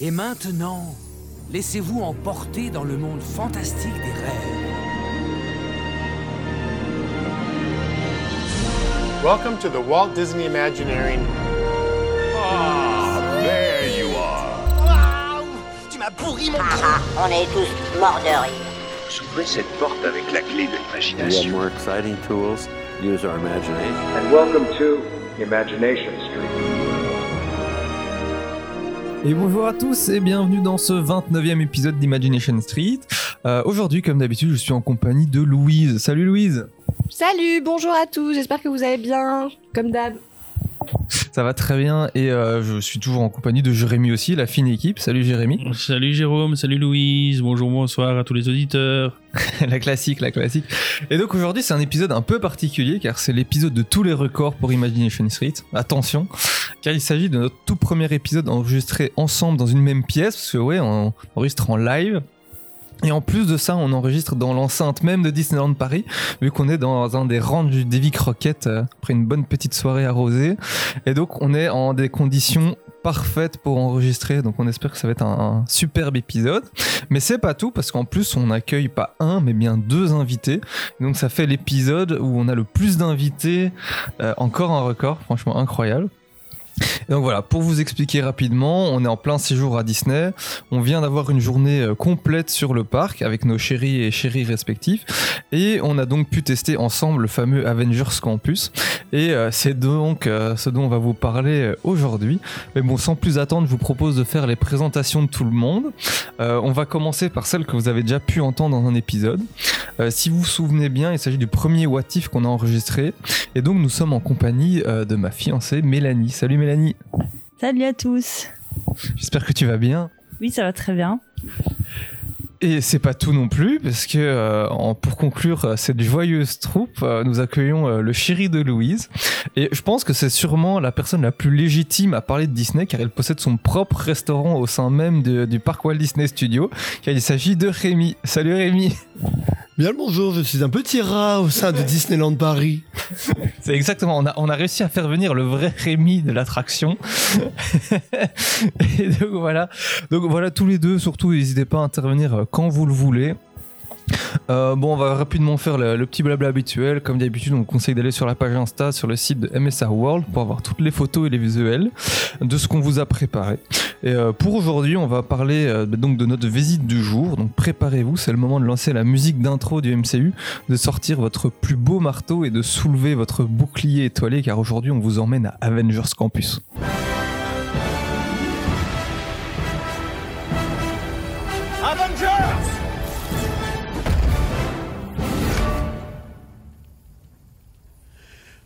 Et maintenant, laissez-vous emporter dans le monde fantastique des rêves. Welcome to the Walt Disney Imagineering. Ah, there you are. Tu m'as pourri mon On est tous morts de rire. Ouvrez cette porte avec la clé de We have l'imagination. more exciting tools. Use our imagination. and welcome to Imagination Street. Et bonjour à tous et bienvenue dans ce 29e épisode d'Imagination Street. Euh, Aujourd'hui, comme d'habitude, je suis en compagnie de Louise. Salut Louise Salut, bonjour à tous, j'espère que vous allez bien, comme d'hab. Ça va très bien et euh, je suis toujours en compagnie de Jérémy aussi, la fine équipe. Salut Jérémy. Salut Jérôme, salut Louise, bonjour, bonsoir à tous les auditeurs. la classique, la classique. Et donc aujourd'hui, c'est un épisode un peu particulier car c'est l'épisode de tous les records pour Imagination Street. Attention, car il s'agit de notre tout premier épisode enregistré ensemble dans une même pièce, parce que ouais, on enregistre en live. Et en plus de ça, on enregistre dans l'enceinte même de Disneyland Paris, vu qu'on est dans un des rangs du Davy Crockett euh, après une bonne petite soirée arrosée. Et donc, on est en des conditions parfaites pour enregistrer. Donc, on espère que ça va être un, superbe épisode. Mais c'est pas tout, parce qu'en plus, on accueille pas un, mais bien deux invités. Donc, ça fait l'épisode où on a le plus d'invités. Euh, encore un record, franchement incroyable. Donc voilà, pour vous expliquer rapidement, on est en plein séjour à Disney. On vient d'avoir une journée euh, complète sur le parc avec nos chéris et chéris respectifs. Et on a donc pu tester ensemble le fameux Avengers Campus. Et euh, c'est donc euh, ce dont on va vous parler aujourd'hui. Mais bon, sans plus attendre, je vous propose de faire les présentations de tout le monde. On va commencer par celle que vous avez déjà pu entendre dans un épisode. Si vous vous souvenez bien, il s'agit du premier What If qu'on a enregistré. Et donc nous sommes en compagnie de ma fiancée Mélanie. Salut Mélanie. Salut à tous. J'espère que tu vas bien. Oui, ça va très bien. Et c'est pas tout non plus, parce que euh, en- pour conclure euh, cette joyeuse troupe, euh, nous accueillons euh, le chéri de Louise. Et je pense que c'est sûrement la personne la plus légitime à parler de Disney, car elle possède son propre restaurant au sein même de- du parc Walt Disney Studio. Car il s'agit de Rémi. Salut Rémi. Bien le bonjour, je suis un petit rat au sein de Disneyland Paris. C'est exactement, on a, on a réussi à faire venir le vrai Rémi de l'attraction. Et donc voilà, donc voilà tous les deux, surtout n'hésitez pas à intervenir euh, quand vous le voulez. Euh, bon, on va rapidement faire le, petit blabla habituel. Comme d'habitude, on vous conseille d'aller sur la page Insta, sur le site de MSR World pour avoir toutes les photos et les visuels de ce qu'on vous a préparé. Et euh, pour aujourd'hui, on va parler euh, donc de notre visite du jour. Donc préparez-vous, c'est le moment de lancer la musique d'intro du MCU, de sortir votre plus beau marteau et de soulever votre bouclier étoilé, car aujourd'hui, on vous emmène à Avengers Campus.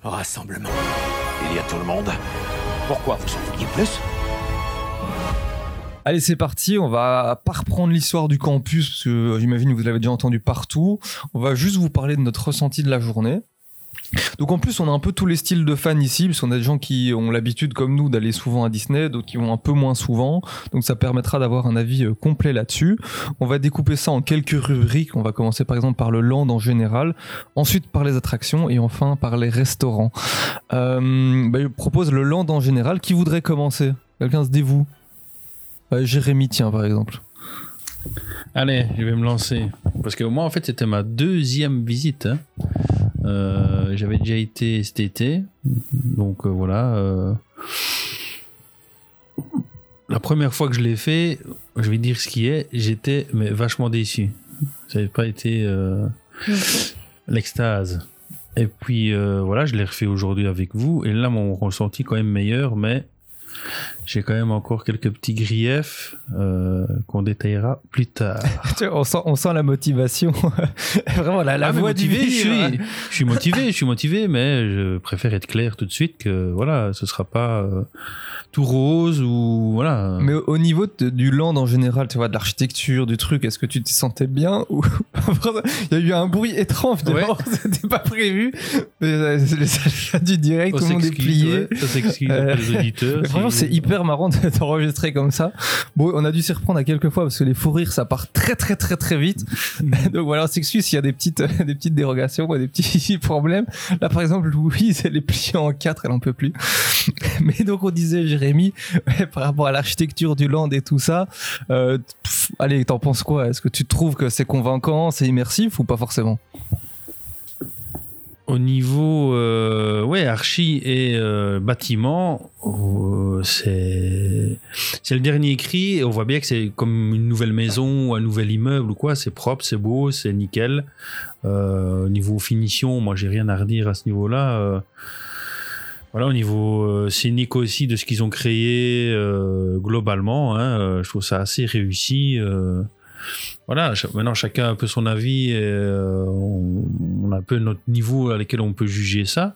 Rassemblement. Il y a tout le monde. Pourquoi vous en vouliez plus? Allez, c'est parti. On va pas reprendre l'histoire du campus, parce que j'imagine que vous l'avez déjà entendu partout. On va juste vous parler de notre ressenti de la journée. Donc en plus, on a un peu tous les styles de fans ici, parce qu'on a des gens qui ont l'habitude, comme nous, d'aller souvent à Disney, d'autres qui vont un peu moins souvent. Donc ça permettra d'avoir un avis euh, complet là-dessus. On va découper ça en quelques rubriques. On va commencer par exemple par le land en général, ensuite par les attractions et enfin par les restaurants. Euh, bah, je propose le land en général. Qui voudrait commencer? Quelqu'un se dévoue? Euh, Jérémy, tiens, par exemple. Allez, je vais me lancer. Parce que moi, en fait, c'était ma deuxième visite. hein. Euh, J'avais déjà été cet été. Donc euh, voilà. euh. La première fois que je l'ai fait, je vais dire ce qui est, j'étais mais vachement déçu. Ça n'avait pas été l'extase. Et puis voilà, je l'ai refait aujourd'hui avec vous. Et là, mon ressenti est quand même meilleur, mais j'ai quand même encore quelques petits griefs euh, qu'on détaillera plus tard. On, sent, on sent la motivation. Vraiment, la, la Ah, voix motivé, du je suis, je suis motivé, je suis motivé, mais je préfère être clair tout de suite que voilà, ce sera pas euh, tout rose ou voilà. Mais au au niveau de- du land en général, tu vois, de l'architecture, du truc, est-ce que tu t'y sentais bien ou il y a eu un bruit étrange dehors, c'était pas prévu. Mais euh, c'est les achats du direct, On tout le monde est plié. ouais, on s'excuse Euh, des auditeurs, Franchement, c'est hyper marrant de t'enregistrer comme ça. Bon, on a dû s'y reprendre à quelques fois parce que les fous rires, ça part très très très très vite. Donc voilà, on s'excuse s'il y a des petites, des petites dérogations ou des petits problèmes. Là, par exemple, Louise, elle est pliée en quatre, elle en peut plus. Mais donc, on disait, Ouais, par rapport à l'architecture du land et tout ça, euh, allez, t'en penses quoi? Est-ce que tu trouves que c'est convaincant, c'est immersif ou pas forcément? Au niveau euh, ouais, archi et euh, bâtiment, euh, c'est c'est le dernier cri et on voit bien que c'est comme une nouvelle maison ou un nouvel immeuble ou quoi. C'est propre, c'est beau, c'est nickel. Au niveau finition, moi j'ai rien à redire à ce niveau-là. Euh, voilà, au niveau euh, scénique aussi de ce qu'ils ont créé euh, globalement, hein, euh, je trouve ça assez réussi. euh. voilà, maintenant chacun a un peu son avis, euh, on, a un peu notre niveau à lequel on peut juger ça,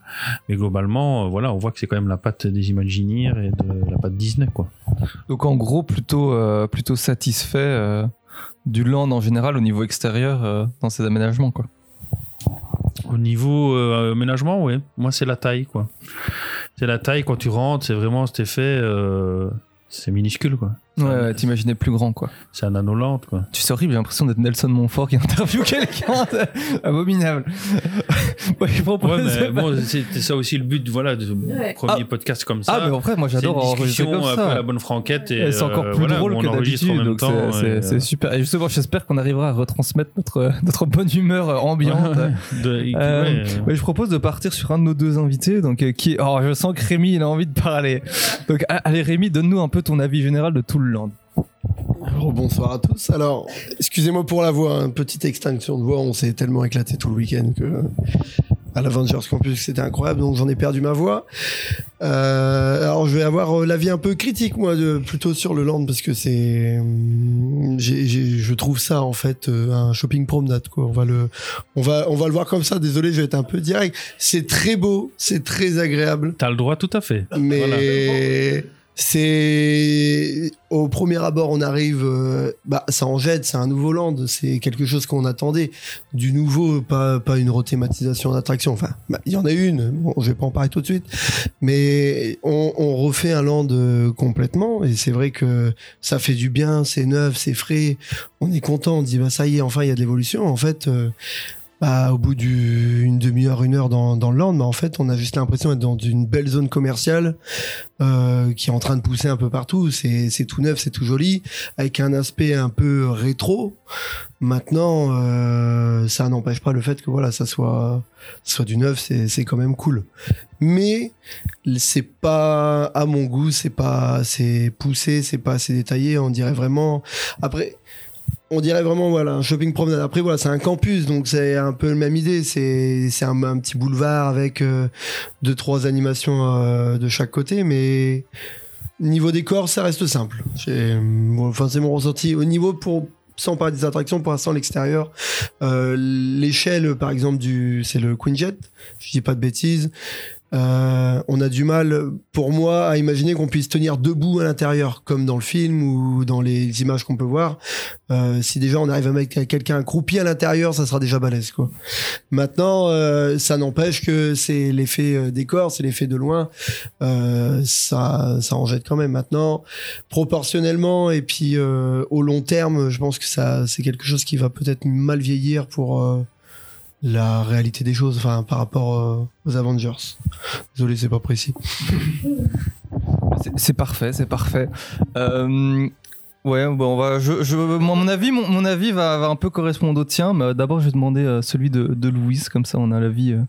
mais globalement, euh, voilà, on voit que c'est quand même la patte des Imagineers et de la patte Disney, quoi. Donc en gros, plutôt, plutôt satisfait du land en général au niveau extérieur dans ces aménagements, quoi. Au niveau euh, aménagement, ouais, moi c'est la taille, quoi. C'est la taille quand tu rentres, c'est vraiment cet effet, euh, c'est minuscule, quoi. Ouais, ouais, t'imaginais plus grand, quoi. C'est un anolant, quoi. Tu sais, horrible, j'ai l'impression d'être Nelson Montfort qui interviewe quelqu'un. Abominable. Ouais, je propose- Ouais, mais bon, c'était ça aussi le but, voilà, de premier podcast comme ça. Ah, mais en vrai, moi, j'adore enregistrer comme ça. la bonne franquette et, Et c'est encore euh, plus voilà, drôle on que d'habitude, donc c'est- euh, super. Et justement, j'espère qu'on arrivera à retransmettre notre, notre bonne humeur ambiante. de- Euh, ouais, ouais, je propose de partir sur un de nos deux invités. Donc, euh, qui... oh, je sens que Rémi, il a envie de parler. Donc, allez, Rémi, donne-nous un peu ton avis général de tout le land. Alors, bonsoir à tous. Alors, excusez-moi pour la voix, hein, petite extinction de voix. On s'est tellement éclaté tout le week-end que à l'Avengers Campus, c'était incroyable. Donc, j'en ai perdu ma voix. Euh, alors, je vais avoir euh, l'avis un peu critique, moi, de, plutôt sur le land parce que c'est, hum, je trouve ça en fait euh, un shopping promenade. Quoi. On va le, on va, on va le voir comme ça. Désolé, je vais être un peu direct. C'est très beau, c'est très agréable. T'as le droit, tout à fait. Mais Voilà. C'est au premier abord, on arrive, euh, bah ça en jette, c'est un nouveau land, c'est quelque chose qu'on attendait, du nouveau, pas pas une rethématisation d'attraction. Enfin, bah, il y en a une, bon, je vais pas en parler tout de suite, mais on, refait un land euh, complètement et c'est vrai que ça fait du bien, c'est neuf, c'est frais, on est content, on dit bah ça y est, enfin il y a de l'évolution. En fait. euh, bah, au bout d'une demi-heure, une heure dans, dans le land, bah, en fait, on a juste l'impression d'être dans une belle zone commerciale euh, qui est en train de pousser un peu partout. C'est tout neuf, c'est tout joli, avec un aspect un peu rétro. Maintenant, euh, ça n'empêche pas le fait que voilà, ça soit, soit du neuf, c'est quand même cool. Mais c'est pas à mon goût, c'est pas assez poussé, c'est pas assez détaillé. On dirait vraiment. Après, on dirait vraiment voilà un shopping promenade. Après voilà, c'est un campus, donc c'est un peu la même idée. C'est c'est un, petit boulevard avec euh, deux trois animations euh, de chaque côté, mais niveau décor, ça reste simple. Bon, Enfin, c'est mon ressenti. Au niveau pour sans parler des attractions, pour l'instant l'extérieur, euh, l'échelle par exemple du c'est le Queen Jet. Je dis pas de bêtises. Euh, on a du mal, pour moi, à imaginer qu'on puisse tenir debout à l'intérieur, comme dans le film ou dans les images qu'on peut voir. Euh, si déjà on arrive à mettre quelqu'un accroupi à l'intérieur, ça sera déjà balèze, quoi. Maintenant, euh, ça n'empêche que c'est l'effet euh, décor, c'est l'effet de loin. Euh, ça, ça en jette quand même. Maintenant, proportionnellement et puis euh, au long terme, je pense que ça, c'est quelque chose qui va peut-être mal vieillir pour la réalité des choses, enfin par rapport euh, aux Avengers. Désolé, c'est pas précis. C'est- parfait, c'est parfait. Euh, ouais, bon, on va, je, je, mon mon avis, mon, mon avis va, va un peu correspondre au tien, mais d'abord je vais demander euh, celui de, de Louise, comme ça on a l'avis euh,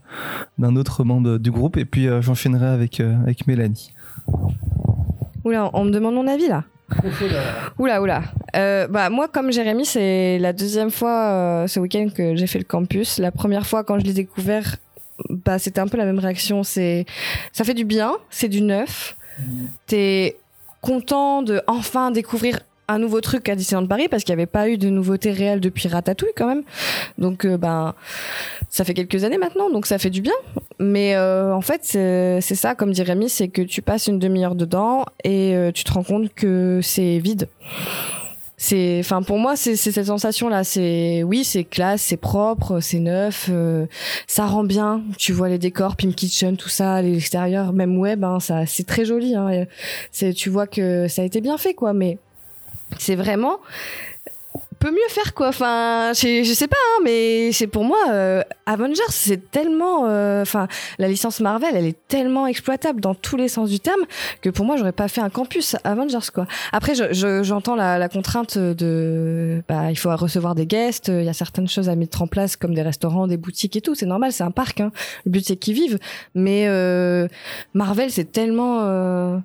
d'un autre membre du groupe, et puis euh, j'enchaînerai avec, euh, avec Mélanie. Oula, on me demande mon avis là? Oula, oula. Euh, bah, moi, comme Jérémy, c'est la deuxième fois euh, ce week-end que j'ai fait le campus. La première fois, quand je l'ai découvert, bah, c'était un peu la même réaction. C'est, ça fait du bien, c'est du neuf. T'es content de enfin découvrir un nouveau truc à Disneyland Paris parce qu'il n'y avait pas eu de nouveauté réelle depuis Ratatouille quand même. Donc, euh, ben, ça fait quelques années maintenant, donc ça fait du bien. Mais euh, en fait, c'est ça, comme dit Rémi, c'est que tu passes une demi-heure dedans et euh, tu te rends compte que c'est vide. c'est enfin pour moi c'est cette sensation là c'est oui c'est classe c'est propre c'est neuf euh, ça rend bien tu vois les décors Pim Kitchen tout ça l'extérieur même web hein, ça c'est très joli hein, c'est tu vois que ça a été bien fait quoi mais c'est vraiment peut mieux faire quoi. Enfin je, sais pas hein, mais c'est pour moi euh, Avengers c'est tellement euh, enfin la licence Marvel elle est tellement exploitable dans tous les sens du terme que pour moi j'aurais pas fait un campus Avengers quoi. Après je- je- j'entends la, la contrainte de bah il faut recevoir des guests il y a certaines choses à mettre en place comme des restaurants des boutiques et tout. C'est normal c'est un parc hein. le but c'est qu'ils vivent. Mais euh, Marvel c'est tellement euh,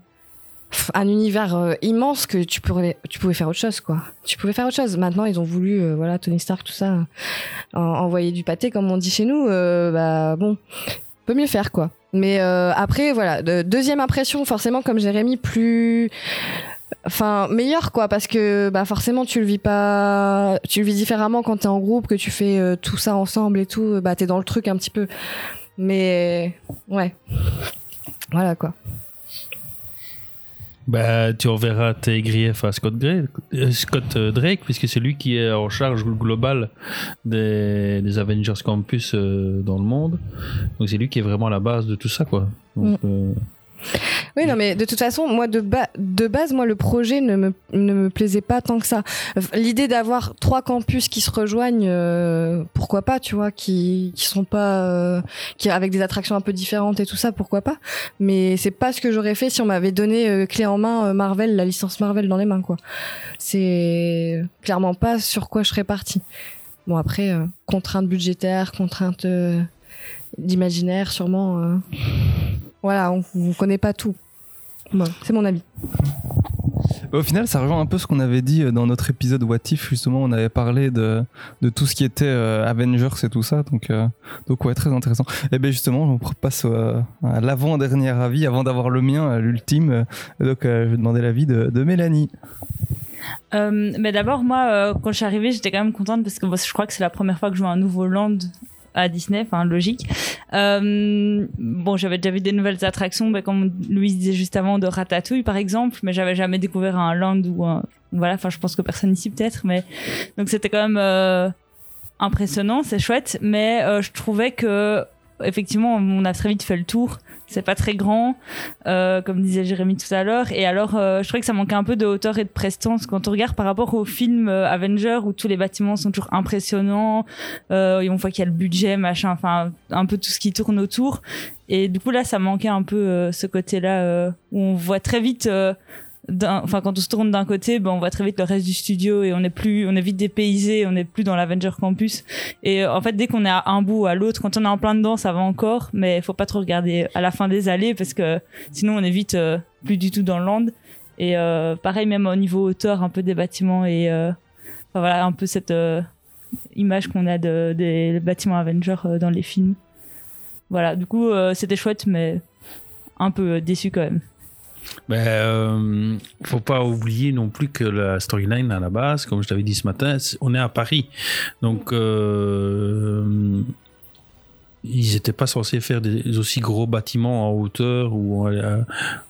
un univers euh, immense que tu pouvais faire autre chose quoi. Tu pouvais faire autre chose. Maintenant ils ont voulu euh, voilà Tony Stark tout ça en- envoyer du pâté comme on dit chez nous euh, bah bon peut mieux faire quoi. Mais euh, après voilà de- deuxième impression forcément comme Jérémy plus enfin meilleur quoi parce que bah forcément tu le vis pas tu le vis différemment quand t'es en groupe que tu fais tout ça ensemble et tout bah t'es dans le truc un petit peu. Mais ouais. Voilà quoi Bah, tu enverras tes griefs à Scott, Gray- euh, Scott euh, Drake, puisque c'est lui qui est en charge globale des, des Avengers Campus euh, dans le monde. Donc c'est lui qui est vraiment à la base de tout ça, quoi. Donc, euh, Oui, non, mais de toute façon, moi, de, ba- de base, moi, le projet ne me, plaisait pas tant que ça. L'idée d'avoir trois campus qui se rejoignent, euh, pourquoi pas, tu vois, qui, sont pas, euh, qui, avec des attractions un peu différentes et tout ça, pourquoi pas. Mais c'est pas ce que j'aurais fait si on m'avait donné euh, clé en main Marvel, la licence Marvel dans les mains, quoi. C'est clairement pas sur quoi je serais partie. Bon, après, contraintes budgétaires, contraintes d'imaginaire, sûrement. Voilà, on, on connaît pas tout. Bon, c'est mon avis. Au final, ça rejoint un peu ce qu'on avait dit euh, dans notre épisode What If, justement, on avait parlé de, de tout ce qui était euh, Avengers et tout ça, donc, euh, donc ouais, très intéressant. Et bien justement, on passe euh, à l'avant-dernier avis, avant d'avoir le mien, l'ultime. Donc euh, je vais demander l'avis de, de Mélanie. Euh, mais d'abord, moi, euh, quand je suis arrivée, j'étais quand même contente parce que bon, je crois que c'est la première fois que je vois un nouveau land à Disney, enfin logique. Euh, bon, j'avais déjà vu des nouvelles attractions, ben, comme Louise disait juste avant, de Ratatouille par exemple, mais j'avais jamais découvert un land ou un... Voilà, enfin je pense que personne ici peut-être, mais... Donc c'était quand même euh, impressionnant, c'est chouette, mais euh, je trouvais que effectivement on a très vite fait le tour c'est pas très grand euh, comme disait Jérémy tout à l'heure. Et alors euh, je trouvais que ça manquait un peu de hauteur et de prestance. Quand on regarde par rapport au film euh, Avenger où tous les bâtiments sont toujours impressionnants euh, on voit qu'il y a le budget machin enfin un peu tout ce qui tourne autour. Et du coup là ça manquait un peu euh, ce côté là où on voit très vite euh, enfin quand on se tourne d'un côté ben on voit très vite le reste du studio et on est plus on est vite dépaysé on n'est plus dans l'Avenger Campus. Et euh, en fait dès qu'on est à un bout ou à l'autre quand on est en plein dedans ça va encore mais il faut pas trop regarder à la fin des allées parce que sinon on est vite euh, plus du tout dans le land. Et euh, pareil même au niveau hauteur un peu des bâtiments et voilà un peu cette image qu'on a de, des bâtiments Avenger dans les films. Voilà du coup c'était chouette mais un peu déçu quand même Ben, euh, faut pas oublier non plus que la storyline à la base, comme je t'avais dit ce matin, on est à Paris. Donc, euh, ils n'étaient pas censés faire des aussi gros bâtiments en hauteur ou à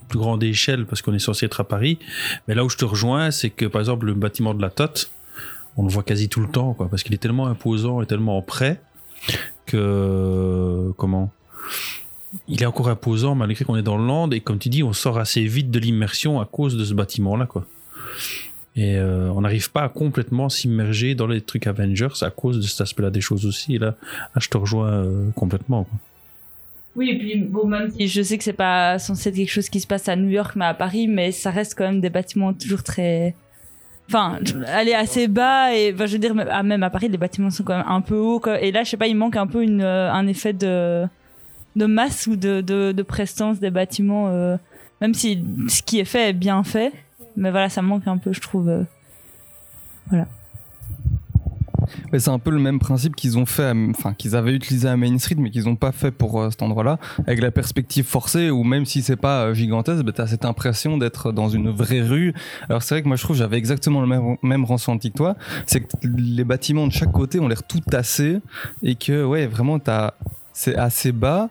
plus grande échelle parce qu'on est censé être à Paris. Mais là où je te rejoins, c'est que par exemple, le bâtiment de la Tote, on le voit quasi tout le temps, quoi, parce qu'il est tellement imposant et tellement prêt que. Comment? Il est encore imposant malgré qu'on est dans le land et comme tu dis on sort assez vite de l'immersion à cause de ce bâtiment là quoi et euh, on n'arrive pas à complètement s'immerger dans les trucs Avengers à cause de cet aspect là des choses aussi là, je te rejoins euh, complètement quoi. Oui, et puis bon, même si je sais que c'est pas censé être quelque chose qui se passe à New York, mais à Paris, mais ça reste quand même des bâtiments toujours très. Enfin, aller assez bas et je veux dire, même à Paris, les bâtiments sont quand même un peu hauts. Et là, je sais pas, il manque un peu euh, un effet de, de masse ou de, de, de prestance des bâtiments, euh, même si ce qui est fait est bien fait. Mais voilà, ça manque un peu, je trouve. euh. Voilà. Ouais, c'est un peu le même principe qu'ils ont fait, enfin qu'ils avaient utilisé à Main Street, mais qu'ils n'ont pas fait pour euh, cet endroit-là, avec la perspective forcée, où même si c'est pas gigantesque, bah, tu as cette impression d'être dans une vraie rue. Alors c'est vrai que moi je trouve j'avais exactement le même, même ressenti que toi, c'est que les bâtiments de chaque côté ont l'air tout tassés, et que ouais, vraiment c'est assez bas.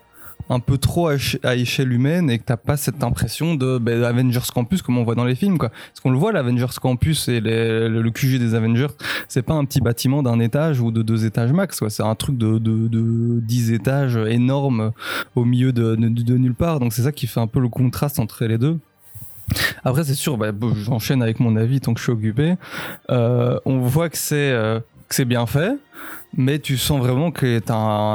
Un peu trop à, éche- à échelle humaine et que t'as pas cette impression de ben, Avengers Campus comme on voit dans les films quoi. Parce qu'on le voit l'Avengers Campus et le, QG des Avengers, c'est pas un petit bâtiment d'un étage ou de deux étages max quoi. C'est un truc de, de, de 10 étages énorme au milieu de, nulle part. Donc c'est ça qui fait un peu le contraste entre les deux. Après, c'est sûr, bah, j'enchaîne avec mon avis tant que je suis occupé. Euh, on voit que c'est euh, c'est bien fait, mais tu sens vraiment que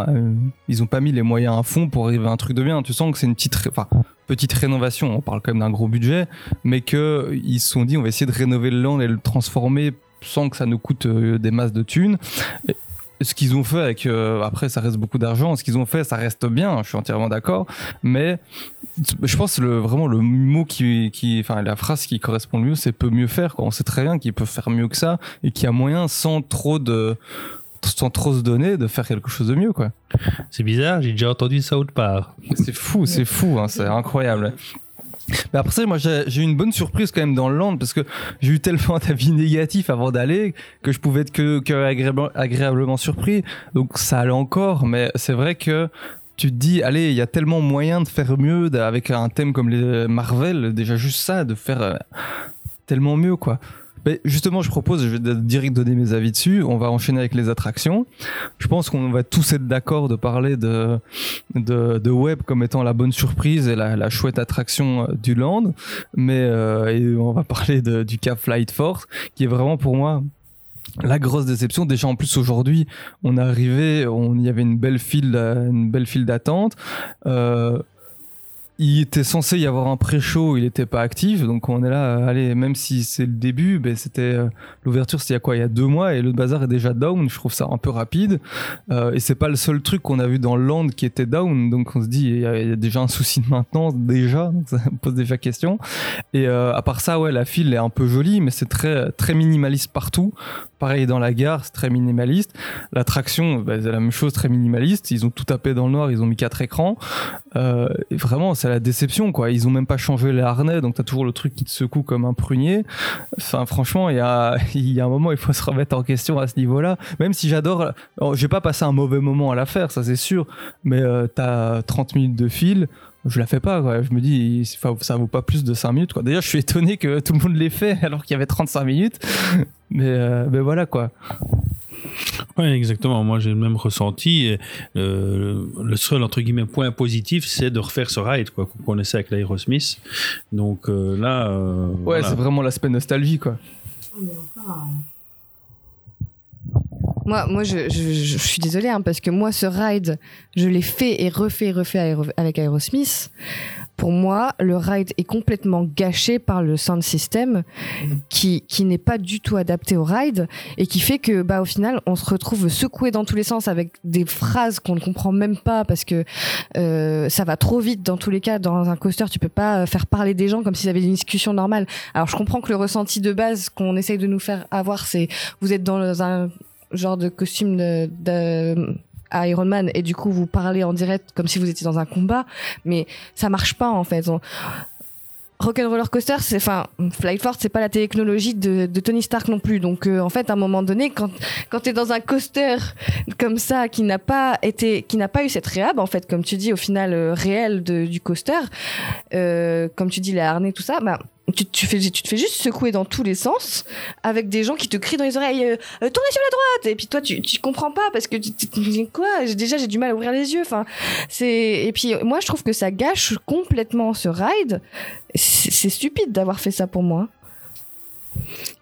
euh, ont pas mis les moyens à fond pour arriver à un truc de bien. Tu sens que c'est une petite, rénovation. On parle quand même d'un gros budget, mais que ils se sont dit on va essayer de rénover le land et le transformer sans que ça nous coûte euh, des masses de thunes. Ce qu'ils ont fait avec euh, après ça reste beaucoup d'argent ce qu'ils ont fait ça reste bien je suis entièrement d'accord mais je pense le vraiment le mot qui qui enfin la phrase qui correspond le mieux c'est peut mieux faire quoi. on sait très bien qu'ils peuvent faire mieux que ça et qu'il y a moyen sans trop de sans trop se donner de faire quelque chose de mieux quoi C'est bizarre, j'ai déjà entendu South Park. c'est fou c'est fou hein, c'est incroyable mais après ça, moi j'ai eu une bonne surprise quand même dans le land parce que j'ai eu tellement d'avis négatifs avant d'aller que je pouvais être que, que agréablement, surpris. Donc ça allait encore, mais c'est vrai que tu te dis, allez, il y a tellement moyen de faire mieux avec un thème comme les Marvel, déjà juste ça, de faire euh, tellement mieux quoi. Mais justement, je propose, je vais direct donner mes avis dessus. On va enchaîner avec les attractions. Je pense qu'on va tous être d'accord de parler de, de, Web comme étant la bonne surprise et la, chouette attraction euh, du land. Mais euh, on va parler du Cap Flight Force, qui est vraiment pour moi la grosse déception. Déjà en plus aujourd'hui, on arrivé, on y avait une belle file, euh, une belle file d'attente. Il était censé y avoir un pré-show, il n'était pas actif, donc on est là, euh, allez, même si c'est le début, ben c'était euh, l'ouverture, c'était il y a quoi, il y a deux mois, et le bazar est déjà down. Je trouve ça un peu rapide, Euh, et c'est pas le seul truc qu'on a vu dans le land qui était down, donc on se dit il y, a, déjà un souci de maintenance déjà, ça pose déjà question. Et euh, à part ça, ouais, la file est un peu jolie, mais c'est très très minimaliste partout. Pareil dans la gare, c'est très minimaliste. L'attraction, bah, c'est la même chose, très minimaliste. Ils ont tout tapé dans le noir, ils ont mis quatre écrans. Euh, vraiment, c'est la déception, quoi. Ils ont même pas changé les harnais, donc t'as toujours le truc qui te secoue comme un prunier. Enfin, franchement, il y a, y a un moment, il faut se remettre en question à ce niveau-là. Même si j'adore, j'ai pas passé un mauvais moment à la faire, ça c'est sûr. Mais euh, t'as 30 minutes de fil. Je la fais pas, quoi. Je me dis, ça vaut pas plus de 5 minutes, quoi. D'ailleurs, je suis étonné que tout le monde l'ait fait alors qu'il y avait 35 minutes. Mais, euh, mais voilà, quoi. Oui, exactement. Moi, j'ai le même ressenti. Et, euh, le seul, entre guillemets, point positif, c'est de refaire ce ride, quoi, qu'on connaissait avec l'Aerosmith. Donc euh, là. euh, Ouais, voilà. c'est vraiment l'aspect nostalgie, quoi. Moi, moi je, je, suis désolée, hein, parce que moi, ce ride, je l'ai fait et refait et refait avec Aerosmith. Pour moi, le ride est complètement gâché par le sound system qui, qui n'est pas du tout adapté au ride et qui fait que, bah, au final, on se retrouve secoué dans tous les sens avec des phrases qu'on ne comprend même pas parce que euh, ça va trop vite dans tous les cas. Dans un coaster, tu peux pas faire parler des gens comme s'ils avaient une discussion normale. Alors, je comprends que le ressenti de base qu'on essaye de nous faire avoir, c'est vous êtes dans un genre de costume de, de à Iron Man et du coup vous parlez en direct comme si vous étiez dans un combat mais ça marche pas en fait On- Rock'n'Roller Coaster, c'est enfin Flight Force, c'est pas la technologie de, de Tony Stark non plus. Donc euh, en fait, à un moment donné, quand quand t'es dans un coaster comme ça qui n'a pas été, qui n'a pas eu cette réhab en fait, comme tu dis au final euh, réel de, du coaster, euh, comme tu dis les harnais tout ça, bah tu, tu fais tu te fais juste secouer dans tous les sens avec des gens qui te crient dans les oreilles euh, euh, tournez sur la droite et puis toi tu tu comprends pas parce que tu tu te dis quoi? Déjà j'ai du mal à ouvrir les yeux enfin c'est et puis moi je trouve que ça gâche complètement ce ride c'est stupide d'avoir fait ça pour moi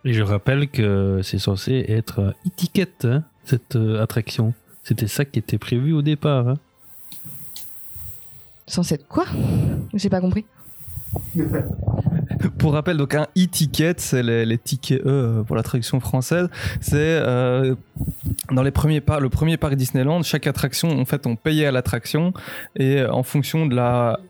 Et je rappelle que c'est censé être euh, étiquette, hein, cette euh, attraction. C'était ça qui était prévu au départ. hein. Censé être quoi? J'ai pas compris. Pour rappel, donc un e-ticket, c'est les, tickets E pour la traduction française. C'est euh, dans les premiers le premier parc Disneyland, chaque attraction, en fait, on payait à l'attraction et euh, en fonction de la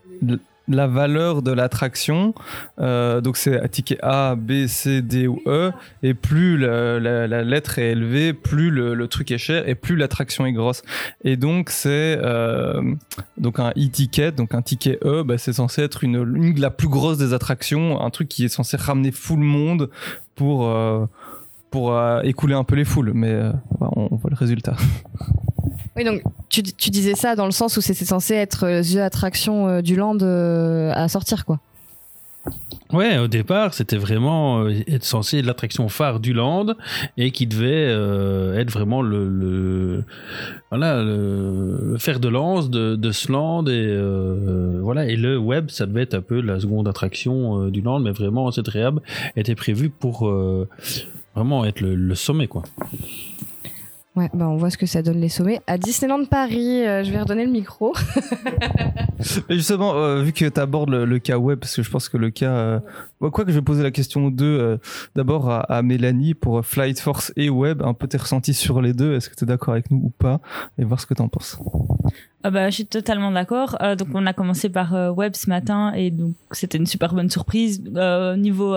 la valeur de l'attraction, euh, donc c'est un ticket A, B, C, D ou E, et plus la, lettre est élevée, plus le, truc est cher et plus l'attraction est grosse. Et donc c'est euh, donc un e-ticket, donc un ticket E, bah, c'est censé être la plus grosse des attractions, un truc qui est censé ramener full monde pour euh, pour écouler un peu les foules, mais on voit le résultat. Oui, donc tu, disais ça dans le sens où c'était censé être euh, The Attraction euh, du Land euh, à sortir, quoi. Ouais, au départ, c'était vraiment euh, être censé être l'attraction phare du land et qui devait euh, être vraiment le, le- voilà le, fer de lance de, de ce land et euh, voilà et le web ça devait être un peu la seconde attraction euh, du land mais vraiment cette réhab était prévue pour euh, vraiment être le sommet quoi. Ouais, bah on voit ce que ça donne les sommets. À Disneyland Paris, euh, je vais redonner le micro. Mais justement, euh, vu que tu abordes le, cas web, parce que je pense que le cas. Euh, quoi que je vais poser la question aux deux, euh, d'abord à, Mélanie pour euh, Flight Force et web, un peu tes ressentis sur les deux. Est-ce que tu es d'accord avec nous ou pas? Et voir ce que tu en penses. Ah bah, je suis totalement d'accord. Euh, donc, on a commencé par euh, web ce matin et donc c'était une super bonne surprise. Niveau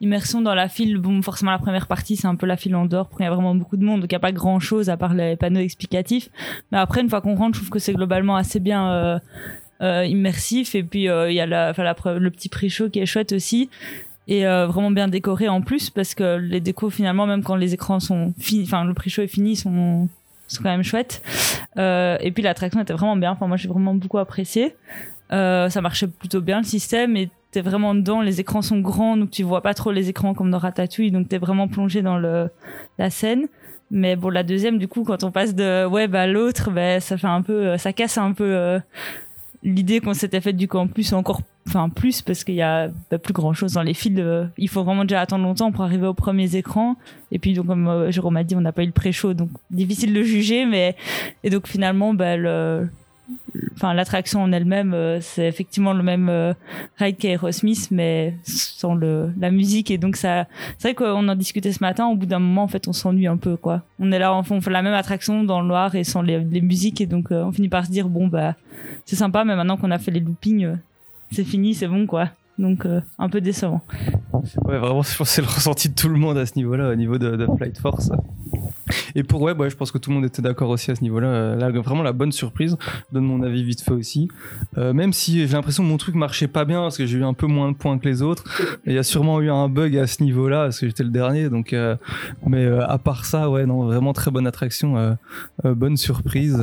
immersion dans la file, bon, forcément la première partie c'est un peu la file en dehors, qu'il y a vraiment beaucoup de monde, donc il n'y a pas grand chose à part les panneaux explicatifs. Mais après, une fois qu'on rentre, je trouve que c'est globalement assez bien immersif. Et puis euh, il y a la, la le petit pré-show qui est chouette aussi. Et euh, vraiment bien décoré en plus parce que les décos finalement même quand les écrans sont finis, enfin le pré-show est fini, sont sont quand même chouettes. Euh, et puis l'attraction était vraiment bien. Enfin, moi, j'ai vraiment beaucoup apprécié. Euh, ça marchait plutôt bien le système et t'es vraiment dedans. Les écrans sont grands, donc tu vois pas trop les écrans comme dans Ratatouille, donc t'es vraiment plongé dans le la scène. Mais bon, la deuxième, du coup, quand on passe de web à l'autre, ben ça fait un peu, euh, ça casse un peu euh, l'idée qu'on s'était faite du campus encore, enfin plus parce qu'il y a bah, plus grand chose dans les fils. euh, il faut vraiment déjà attendre longtemps pour arriver aux premiers écrans. Et puis donc comme euh, Jérôme a dit, on n'a pas eu le pré-show, donc difficile de juger. Mais et donc finalement, bah, le, enfin l'attraction en elle-même, euh, c'est effectivement le même euh, ride qu'Aerosmith, mais sans le la musique. Et donc ça, c'est vrai qu'on en discutait ce matin. Au bout d'un moment, en fait, on s'ennuie un peu, quoi. On est là, on fait la même attraction dans le noir et sans les, les musiques, et donc euh, on finit par se dire bon bah c'est sympa, mais maintenant qu'on a fait les loopings, euh, c'est fini, c'est bon, quoi. Donc un peu décevant. Ouais, vraiment, je pense c'est le ressenti de tout le monde à ce niveau-là, au niveau de, de Flight Force. Et pour web, ouais, je pense que tout le monde était d'accord aussi à ce niveau-là. Euh, Là, vraiment la bonne surprise. Je donne mon avis vite fait aussi. Euh, même si j'ai l'impression que mon truc marchait pas bien parce que j'ai eu un peu moins de points que les autres. Il y a sûrement eu un bug à ce niveau-là parce que j'étais le dernier. Donc, euh, mais à part ça, ouais, non, vraiment très bonne attraction, bonne surprise.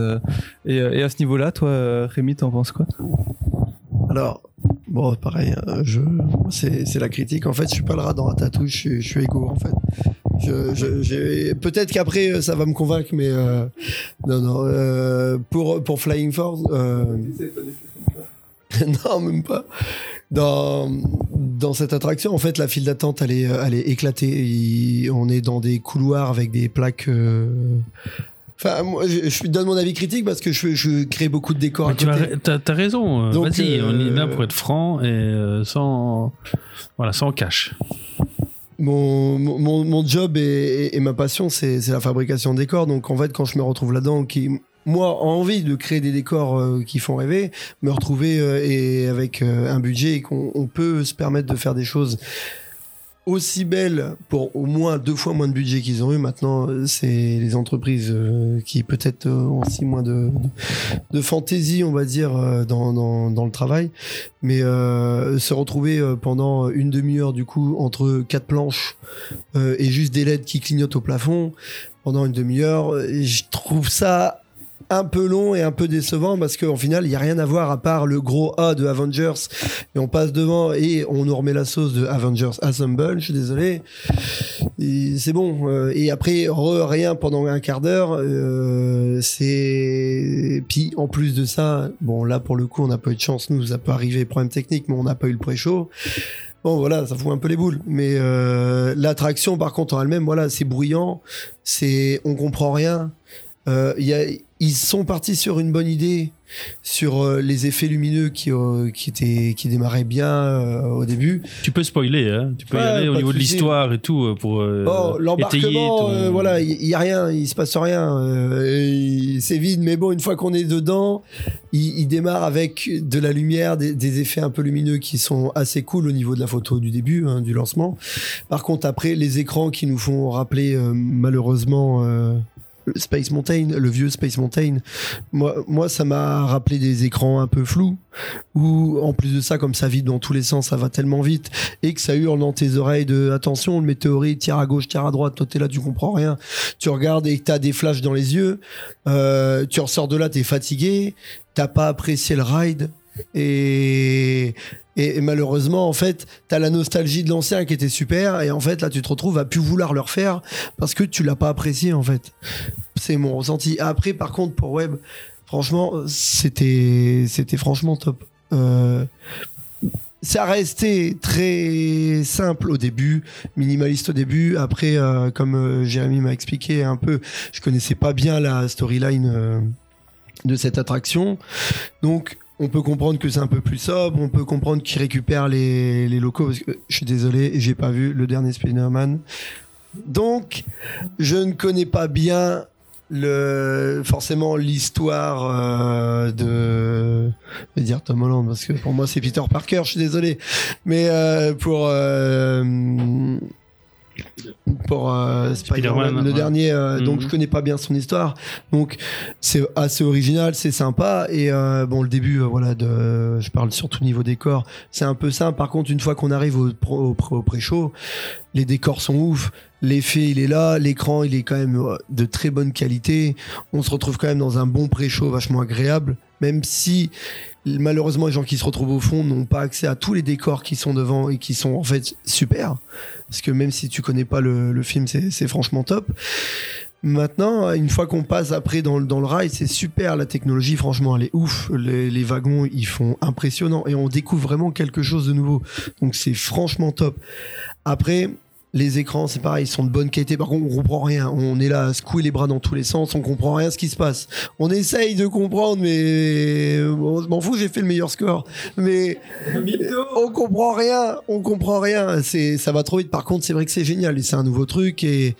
et, à ce niveau-là, toi, Rémi, t'en penses quoi? Alors, bon, pareil, euh, je, c'est, la critique. En fait, je suis pas le rat dans Ratatouille, je suis, je suis égo, en fait. Je, je, j'ai- peut-être qu'après, euh, ça va me convaincre, mais euh, non, non. euh, pour, pour Flying Force, euh, non, même pas. Dans, dans cette attraction, en fait, la file d'attente, elle est, elle est éclatée. Il- on est dans des couloirs avec des plaques. Enfin, moi, je, je donne mon avis critique parce que je, je crée beaucoup de décors à Mais tu côté. as, raison. euh, Vas-y, on est là pour être franc et sans voilà sans cash. Mon, mon, job et, ma passion, c'est la fabrication de décors. Donc, en fait, quand je me retrouve là-dedans, qui, moi, a envie de créer des décors euh, qui font rêver, me retrouver euh, et avec euh, un budget et qu'on on peut se permettre de faire des choses aussi belles pour au moins deux fois moins de budget qu'ils ont eu. Maintenant, euh, c'est les entreprises euh, qui peut-être euh, ont aussi moins de, fantaisie, on va dire, dans, le travail. Mais se retrouver pendant une demi-heure, du coup, entre quatre planches et juste des LED qui clignotent au plafond pendant une demi-heure, je trouve ça un peu long et un peu décevant parce qu'au final, il n'y a rien à voir à part le gros A de Avengers et on passe devant et on nous remet la sauce de Avengers Assemble, je suis désolé. C'est bon. euh, Et après, re- rien pendant un quart d'heure. euh, c'est. Puis en plus de ça, bon là pour le coup, on n'a pas eu de chance, nous, ça peut arriver, problème technique, mais on n'a pas eu le pré-show. Bon voilà, ça fout un peu les boules. Mais euh, l'attraction, par contre, en elle-même, voilà, c'est bruyant, c'est, on comprend rien. Euh, il y a, ils sont partis sur une bonne idée sur euh, les effets lumineux qui, euh, qui étaient, qui démarraient bien euh, au début. Tu peux spoiler, hein. Tu peux y aller au niveau de l'histoire et tout pour Bon, étayer l'embarquement, ton- voilà, il y, a rien, il se passe rien. c'est vide, mais bon, une fois qu'on est dedans, il, il démarre avec de la lumière, des, des effets un peu lumineux qui sont assez cool au niveau de la photo du début, hein, du lancement. Par contre, après, les écrans qui nous font rappeler malheureusement. Space Mountain, le vieux Space Mountain, moi, moi ça m'a rappelé des écrans un peu flous, où en plus de ça, comme ça vide dans tous les sens, ça va tellement vite, et que ça hurle dans tes oreilles de attention, le météorite tire à gauche, tire à droite, toi t'es là, tu comprends rien, tu regardes et t'as des flashs dans les yeux, euh, tu ressors de là, t'es fatigué, t'as pas apprécié le ride, et, et, malheureusement, en fait, t'as la nostalgie de l'ancien qui était super, et en fait, là, tu te retrouves à plus vouloir le refaire parce que tu l'as pas apprécié, en fait. C'est mon ressenti. Après, par contre, pour Web, franchement, c'était, c'était franchement top. Euh, ça restait très simple au début, minimaliste au début. Après, euh, comme euh, Jérémy m'a expliqué un peu, je connaissais pas bien la storyline euh, de cette attraction. Donc, on peut comprendre que c'est un peu plus sobre, on peut comprendre qu'ils récupèrent les, les locaux, parce que je suis désolé, j'ai pas vu le dernier Spider-Man. Donc, je ne connais pas bien le forcément l'histoire euh, de je vais dire Tom Holland parce que pour moi c'est Peter Parker je suis désolé mais euh, pour euh, pour euh, Spider-Man, le ouais. dernier euh, donc Mhm. je connais pas bien son histoire. Donc c'est assez original c'est sympa. Et euh, bon le début voilà de je parle surtout niveau décor. C'est un peu simple par contre une fois qu'on arrive au, au, au pré-show les décors sont ouf. L'effet il est là. L'écran il est quand même de très bonne qualité. On se retrouve quand même dans un bon pré-show vachement agréable. Même si malheureusement les gens qui se retrouvent au fond n'ont pas accès à tous les décors qui sont devant et qui sont en fait super parce que même si tu connais pas le, film c'est franchement top Maintenant, une fois qu'on passe après dans, le- dans le rail, c'est super. La technologie, franchement, elle est ouf. Les, les wagons, ils font impressionnant et on découvre vraiment quelque chose de nouveau. Donc, c'est franchement top. Après, les écrans, c'est pareil, ils sont de bonne qualité. Par contre, on comprend rien. On est là à secouer les bras dans tous les sens. On comprend rien ce qui se passe. On essaye de comprendre, mais bon, je m'en fous. J'ai fait le meilleur score, mais on comprend rien. On comprend rien. C'est, ça va trop vite. Par contre, c'est vrai que c'est génial et c'est un nouveau truc et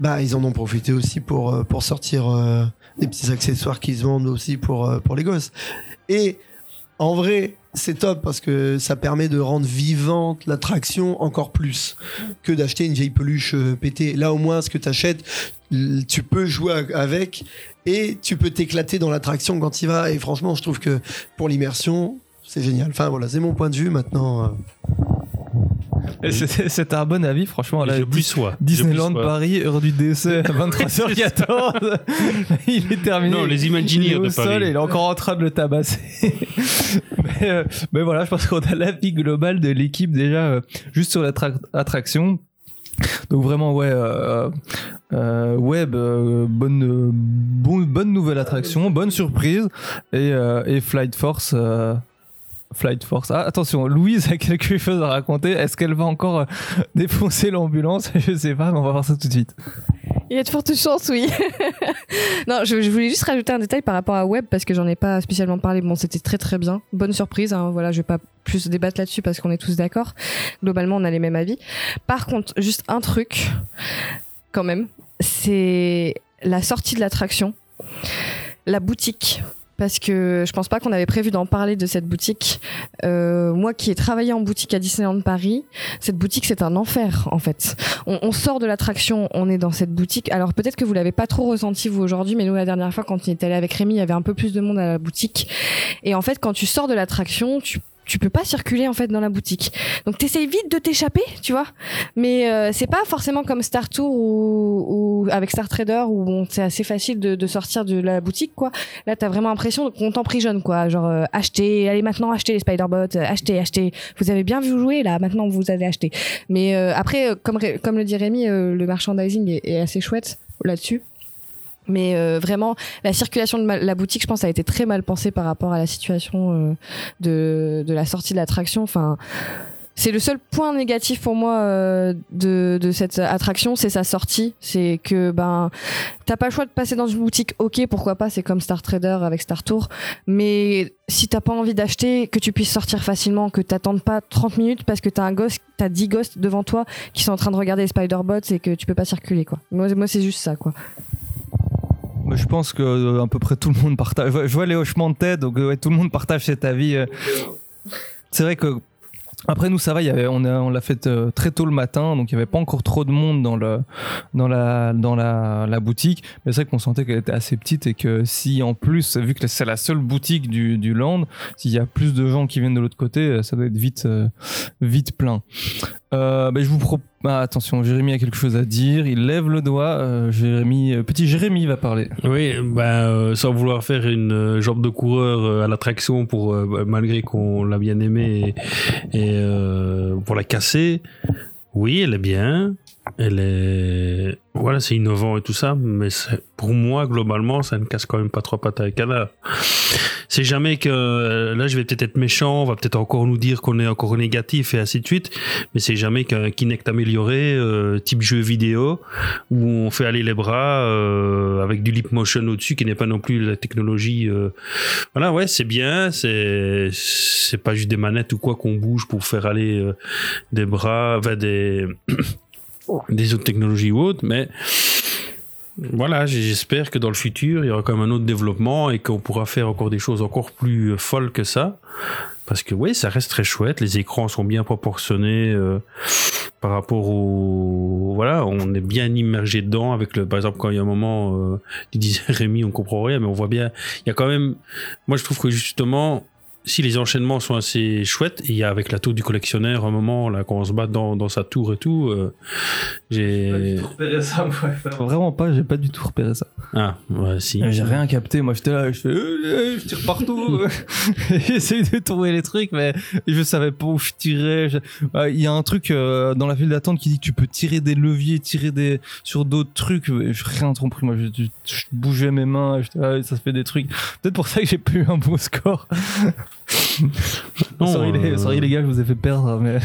bah, ils en ont profité aussi pour, euh, pour sortir euh, des petits accessoires qui se vendent aussi pour, euh, pour les gosses. Et en vrai, c'est top parce que ça permet de rendre vivante l'attraction encore plus que d'acheter une vieille peluche euh, pétée. Là, au moins, ce que tu achètes, tu peux jouer avec et tu peux t'éclater dans l'attraction quand il va. Et franchement, je trouve que pour l'immersion, c'est génial. Enfin, voilà, c'est mon point de vue maintenant. C'est un bon avis, franchement. Là. Disneyland. Paris, heure du décès à 23h14. il est terminé. Non, les Imagineers Il est au de sol Paris. et il est encore en train de le tabasser. mais, euh, mais voilà, je pense qu'on a l'avis global de l'équipe déjà euh, juste sur l'attraction. Donc vraiment ouais, euh, euh, web, euh, bonne, bon- bonne nouvelle attraction, bonne surprise et, et Flight Force. Flight Force. Ah, attention, Louise a quelque chose à raconter. Est-ce qu'elle va encore euh, défoncer l'ambulance? Je sais pas, mais on va voir ça tout de suite. Il y a de fortes chances, oui. non, je, je voulais juste rajouter un détail par rapport à Web parce que j'en ai pas spécialement parlé. Bon, c'était très très bien. Bonne surprise. Hein, voilà, je vais pas plus débattre là-dessus parce qu'on est tous d'accord. Globalement, on a les mêmes avis. Par contre, juste un truc, quand même, c'est la sortie de l'attraction, la boutique. Parce que je pense pas qu'on avait prévu d'en parler de cette boutique. Euh, moi qui ai travaillé en boutique à Disneyland Paris, cette boutique c'est un enfer en fait. On, sort de l'attraction, on est dans cette boutique. Alors peut-être que vous l'avez pas trop ressenti vous aujourd'hui, mais nous la dernière fois quand on était allé avec Rémi, il y avait un peu plus de monde à la boutique. Et en fait quand tu sors de l'attraction, tu tu peux pas circuler en fait dans la boutique. Donc t'essayes vite de t'échapper, tu vois. Mais euh, c'est pas forcément comme Star Tour ou, ou avec Star Trader où bon, c'est assez facile de, de sortir de la boutique quoi. Là t'as vraiment l'impression qu'on t'emprisonne quoi. Genre euh, acheter, allez maintenant acheter les Spider-Bots, euh, acheter, acheter. Vous avez bien vu jouer là, maintenant vous allez acheter. Mais euh, après, euh, comme, comme le dit Rémi, euh, le merchandising est, est assez chouette là-dessus. Mais euh, vraiment, la circulation de la boutique, je pense, a été très mal pensée par rapport à la situation euh, de, de la sortie de l'attraction. Enfin, c'est le seul point négatif pour moi euh, de, de cette attraction, c'est sa sortie. C'est que ben t'as pas le choix de passer dans une boutique. Ok, pourquoi pas C'est comme Star Trader avec Star Tour. Mais si t'as pas envie d'acheter, que tu puisses sortir facilement, que t'attendes pas 30 minutes parce que t'as un gosse, t'as 10 gosses devant toi qui sont en train de regarder les Spider-Bots et que tu peux pas circuler quoi. Moi, moi c'est juste ça quoi. Je pense que euh, à peu près tout le monde partage. Je vois- les hochements de tête, donc euh, tout le monde partage cet avis. euh. C'est vrai que Après nous ça va, y avait, on a- on l'a fait très tôt le matin, donc il n'y avait pas encore trop de monde dans le dans la dans la, la boutique. Mais c'est vrai qu'on sentait qu'elle était assez petite et que si en plus, vu que c'est la seule boutique du, du land, s'il y a plus de gens qui viennent de l'autre côté, ça doit être vite vite plein. Euh, ben, je vous propose. Attention, Jérémy a quelque chose à dire. Il lève le doigt. euh, Jérémy, euh, petit Jérémy va parler. Oui, bah, euh, sans vouloir faire une jambe de coureur à l'attraction pour bah, malgré qu'on l'a bien aimé et, pour la casser. Oui, elle est bien. Elle est voilà, c'est innovant et tout ça, mais pour moi globalement, ça ne casse quand même pas trois pattes à un canard. C'est jamais que euh, là, je vais peut-être être méchant, on va peut-être encore nous dire qu'on est encore négatif et ainsi de suite, mais c'est jamais qu'un Kinect amélioré, euh, type jeu vidéo, où on fait aller les bras euh, avec du lip motion au-dessus, qui n'est pas non plus la technologie. euh, Voilà, ouais, c'est bien, c'est c'est pas juste des manettes ou quoi qu'on bouge pour faire aller euh, des bras, enfin, des des autres technologies ou autres, mais voilà, j'espère que dans le futur, il y aura quand même un autre développement et qu'on pourra faire encore des choses encore plus euh, folles que ça. Parce que oui, ça reste très chouette. Les écrans sont bien proportionnés euh, par rapport au voilà, on est bien immergé dedans. Avec le, par exemple, quand il y a un moment, euh, tu disais Rémi, on comprend rien, mais on voit bien. Il y a quand même. Moi, je trouve que justement, si les enchaînements sont assez chouettes, et il y a avec la tour du collectionneur un moment là quand on se bat dans, dans sa tour et tout, euh, j'ai repéré ça, Vraiment pas, j'ai pas du tout repéré ça. ah ouais si. J'ai rien capté, moi j'étais là, je fais, euh, euh, je tire partout. J'essaye de tourner les trucs, mais je savais pas où je tirais. Je- Il y a un truc euh, dans la file d'attente qui dit que tu peux tirer des leviers, tirer des sur d'autres trucs. J'ai rien compris, moi je, je- je bougeais mes mains, là, ça se fait des trucs. Peut-être pour ça que j'ai pas eu un beau score. Non, sorry, les, euh, sorry les gars, je vous ai fait perdre, mais.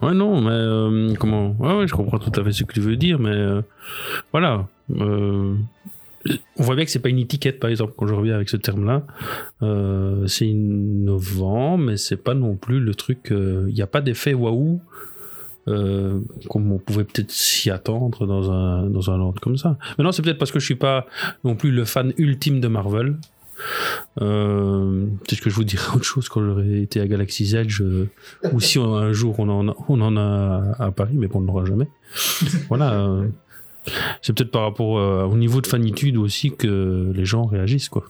Ouais, non, mais euh, comment ouais, ouais, je comprends tout à fait ce que tu veux dire, mais euh, voilà. euh, on voit bien que c'est pas une étiquette, par exemple, quand je reviens avec ce terme-là. C'est innovant, mais c'est pas non plus le truc. Il n'y a pas d'effet waouh. euh, comme on pouvait peut-être s'y attendre dans un, dans un land comme ça. Mais non, c'est peut-être parce que je suis pas non plus le fan ultime de Marvel. Euh, Peut-être que je vous dirai autre chose quand j'aurai été à Galaxy's Edge euh, ou si on- un jour on en a, on en a à Paris, mais qu'on ne l'aura jamais. Voilà. euh, c'est peut-être par rapport euh, au niveau de fanitude aussi que les gens réagissent, quoi.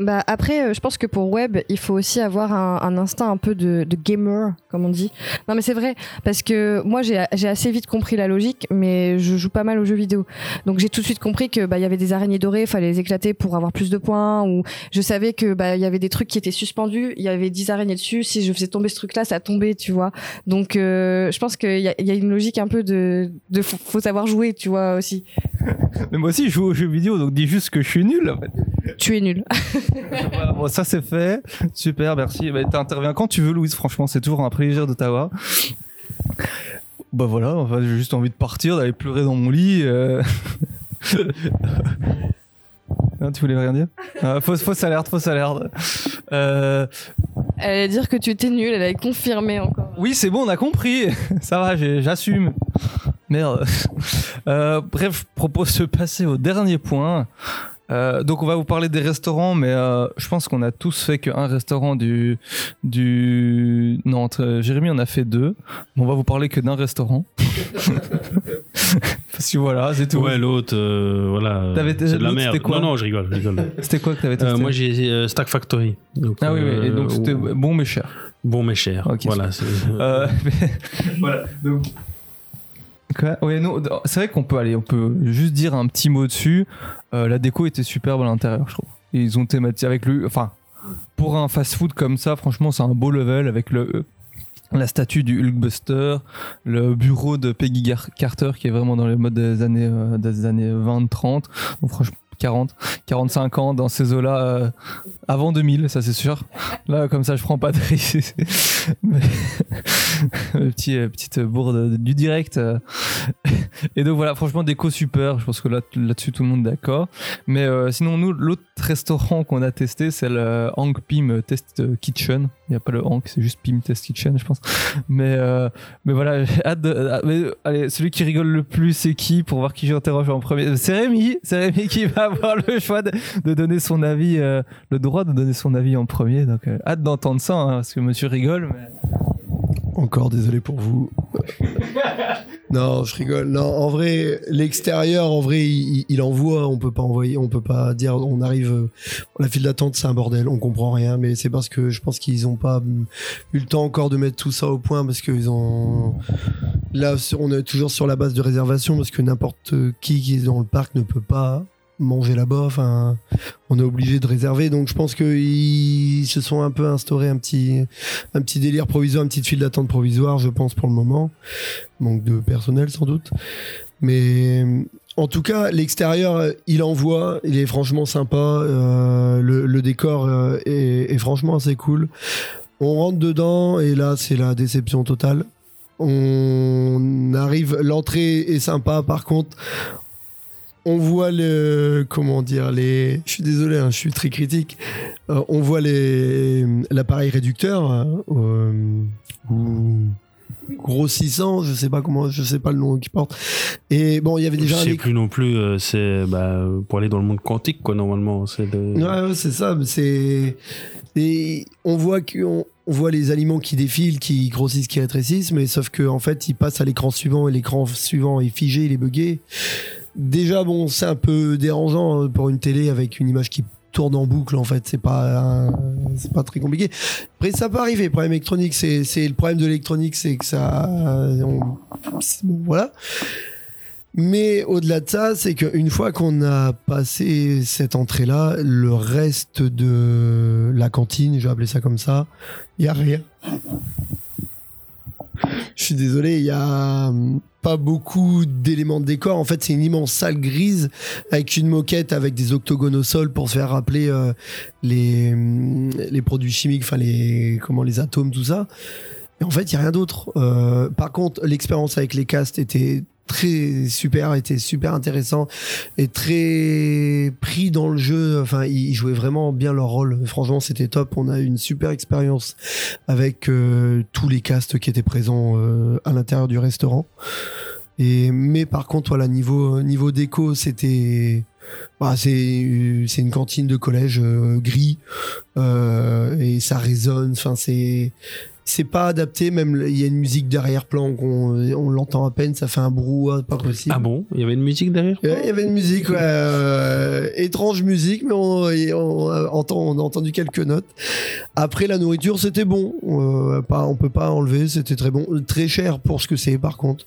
Bah après, euh, je pense que pour web, il faut aussi avoir un, un instinct un peu de, de gamer, comme on dit. Non mais c'est vrai, parce que moi j'ai assez vite compris la logique, mais je joue pas mal aux jeux vidéo. Donc j'ai tout de suite compris que bah il y avait des araignées dorées, fallait les éclater pour avoir plus de points. Ou je savais que bah il y avait des trucs qui étaient suspendus, il y avait 10 araignées dessus. Si je faisais tomber ce truc-là, ça tombait, tu vois. Donc euh, je pense qu'il y a, y a une logique un peu de, de faut, faut savoir jouer, tu vois aussi. Mais moi aussi, je joue aux jeux vidéo, donc dis juste que je suis nul. En fait. Tu es nul. Voilà, bon, ça c'est fait. Super, merci. Bah, T'interviens quand tu veux, Louise. Franchement, c'est toujours un plaisir de t'avoir. Bah voilà, enfin, j'ai juste envie de partir, d'aller pleurer dans mon lit. euh. Hein, tu voulais rien dire? Ah, fausse, fausse alerte, fausse alerte. Euh, Elle allait dire que tu étais nul, elle avait confirmé encore. oui, c'est bon, on a compris. Ça va, j'assume. Merde. Euh, bref, je propose de passer au dernier point. Euh, donc on va vous parler des restaurants, mais euh, je pense qu'on a tous fait qu'un restaurant du du non entre Jérémy on a fait deux. Mais on va vous parler que d'un restaurant. Parce que voilà, c'est tout. Ouais, l'autre, euh, voilà. T'avais- de la merde. quoi non, non, je rigole, je rigole. C'était quoi que t'avais testé moi, j'ai Stack Factory. Donc, Ah oui, oui, et donc c'était bon mais cher. bon mais cher. Ok, voilà. voilà. donc- Ouais, c'est vrai qu'on peut aller, on peut juste dire un petit mot dessus. Euh, la déco était superbe à l'intérieur, je trouve. Ils ont thématisé avec le, enfin, pour un fast-food comme ça, franchement, c'est un beau level avec le la statue du Hulkbuster, le bureau de Peggy Carter qui est vraiment dans les modes des années euh, des années 20-30. Donc franchement 40, 45 ans dans ces eaux-là euh, avant 2000, ça c'est sûr. Là comme ça je prends pas de risque. Petit, euh, petite bourde du direct. euh. Et donc voilà, franchement, déco super. Je pense que là, là-dessus, tout le monde est d'accord. Mais sinon, nous, l'autre restaurant qu'on a testé, c'est le Hank Pim Test Kitchen. Il n'y a pas le Hank, c'est juste Pim Test Kitchen, je pense. Mais, euh, mais voilà, hâte de. ah, allez, celui qui rigole le plus, c'est qui? Pour voir qui j'interroge en premier. C'est Rémi. C'est Rémi qui va avoir le choix de, de donner son avis, euh, le droit de donner son avis en premier. Donc, euh, hâte d'entendre ça, hein, parce que monsieur rigole. Mais... Encore désolé pour vous. non, je rigole. Non, en vrai, l'extérieur, en vrai, il, il envoie. On peut pas envoyer, on peut pas dire. On arrive. euh, La file d'attente, c'est un bordel. On comprend rien, mais c'est parce que je pense qu'ils ont pas eu le temps encore de mettre tout ça au point parce qu'ils ont. Là, on est toujours sur la base de réservation parce que n'importe qui qui est dans le parc ne peut pas manger là-bas. Enfin, on est obligé de réserver. Donc, je pense qu'ils se sont un peu instaurés un petit, délire provisoire, une petite file d'attente provisoire, je pense, pour le moment. Manque de personnel, sans doute. Mais en tout cas, l'extérieur, euh, il envoie. Il est franchement sympa. euh, le, le décor euh, est, est franchement assez cool. On rentre dedans et là, c'est la déception totale. On arrive, l'entrée est sympa. Par contre, on voit le comment dire les je suis désolé hein, je suis très critique Euh, on voit les l'appareil réducteur euh, euh, ou grossissant je sais pas comment je sais pas le nom qu'il porte et bon il y avait déjà je sais plus non plus, euh, c'est bah, pour aller dans le monde quantique, quoi, normalement. C'est de... Ouais, ouais, c'est ça. C'est et on voit que on, on voit les aliments qui défilent, qui grossissent, qui rétrécissent, mais sauf que en fait, ils passent à l'écran suivant et l'écran suivant est figé, il est buggé. Déjà, bon, c'est un peu dérangeant euh, pour une télé avec une image qui tourne en boucle en fait. C'est pas c'est pas très compliqué. Après ça peut arriver problème électronique c'est c'est le problème de l'électronique c'est que ça bon, voilà. Mais au-delà de ça, c'est qu'une fois qu'on a passé cette entrée-là, le reste de la cantine, je vais appeler ça comme ça, il y a rien. Je suis désolé, il y a pas beaucoup d'éléments de décor. En fait, c'est une immense salle grise avec une moquette avec des octogones au sol pour se faire rappeler euh, les, les produits chimiques, enfin les comment les atomes, tout ça. Et en fait, il y a rien d'autre. Euh, par contre, l'expérience avec les castes était très super, était super intéressant et très pris dans le jeu. Enfin, ils jouaient vraiment bien leur rôle. Franchement, c'était top. On a une super expérience avec euh, tous les castes qui étaient présents euh, à l'intérieur du restaurant. Mais par contre, voilà, niveau niveau déco, c'était bah, c'est c'est une cantine de collège euh, gris et ça résonne. Enfin, c'est c'est pas adapté. Même il y a une musique derrière-plan qu'on on l'entend à peine. Ça fait un brouhaha pas possible. Ah bon? Il y avait une musique derrière Il y avait une musique, ouais, euh, étrange musique, mais on, a entend- on a entendu quelques notes. Après, la nourriture, c'était bon. Euh, pas, on peut pas enlever, c'était très bon. Très cher pour ce que c'est, par contre.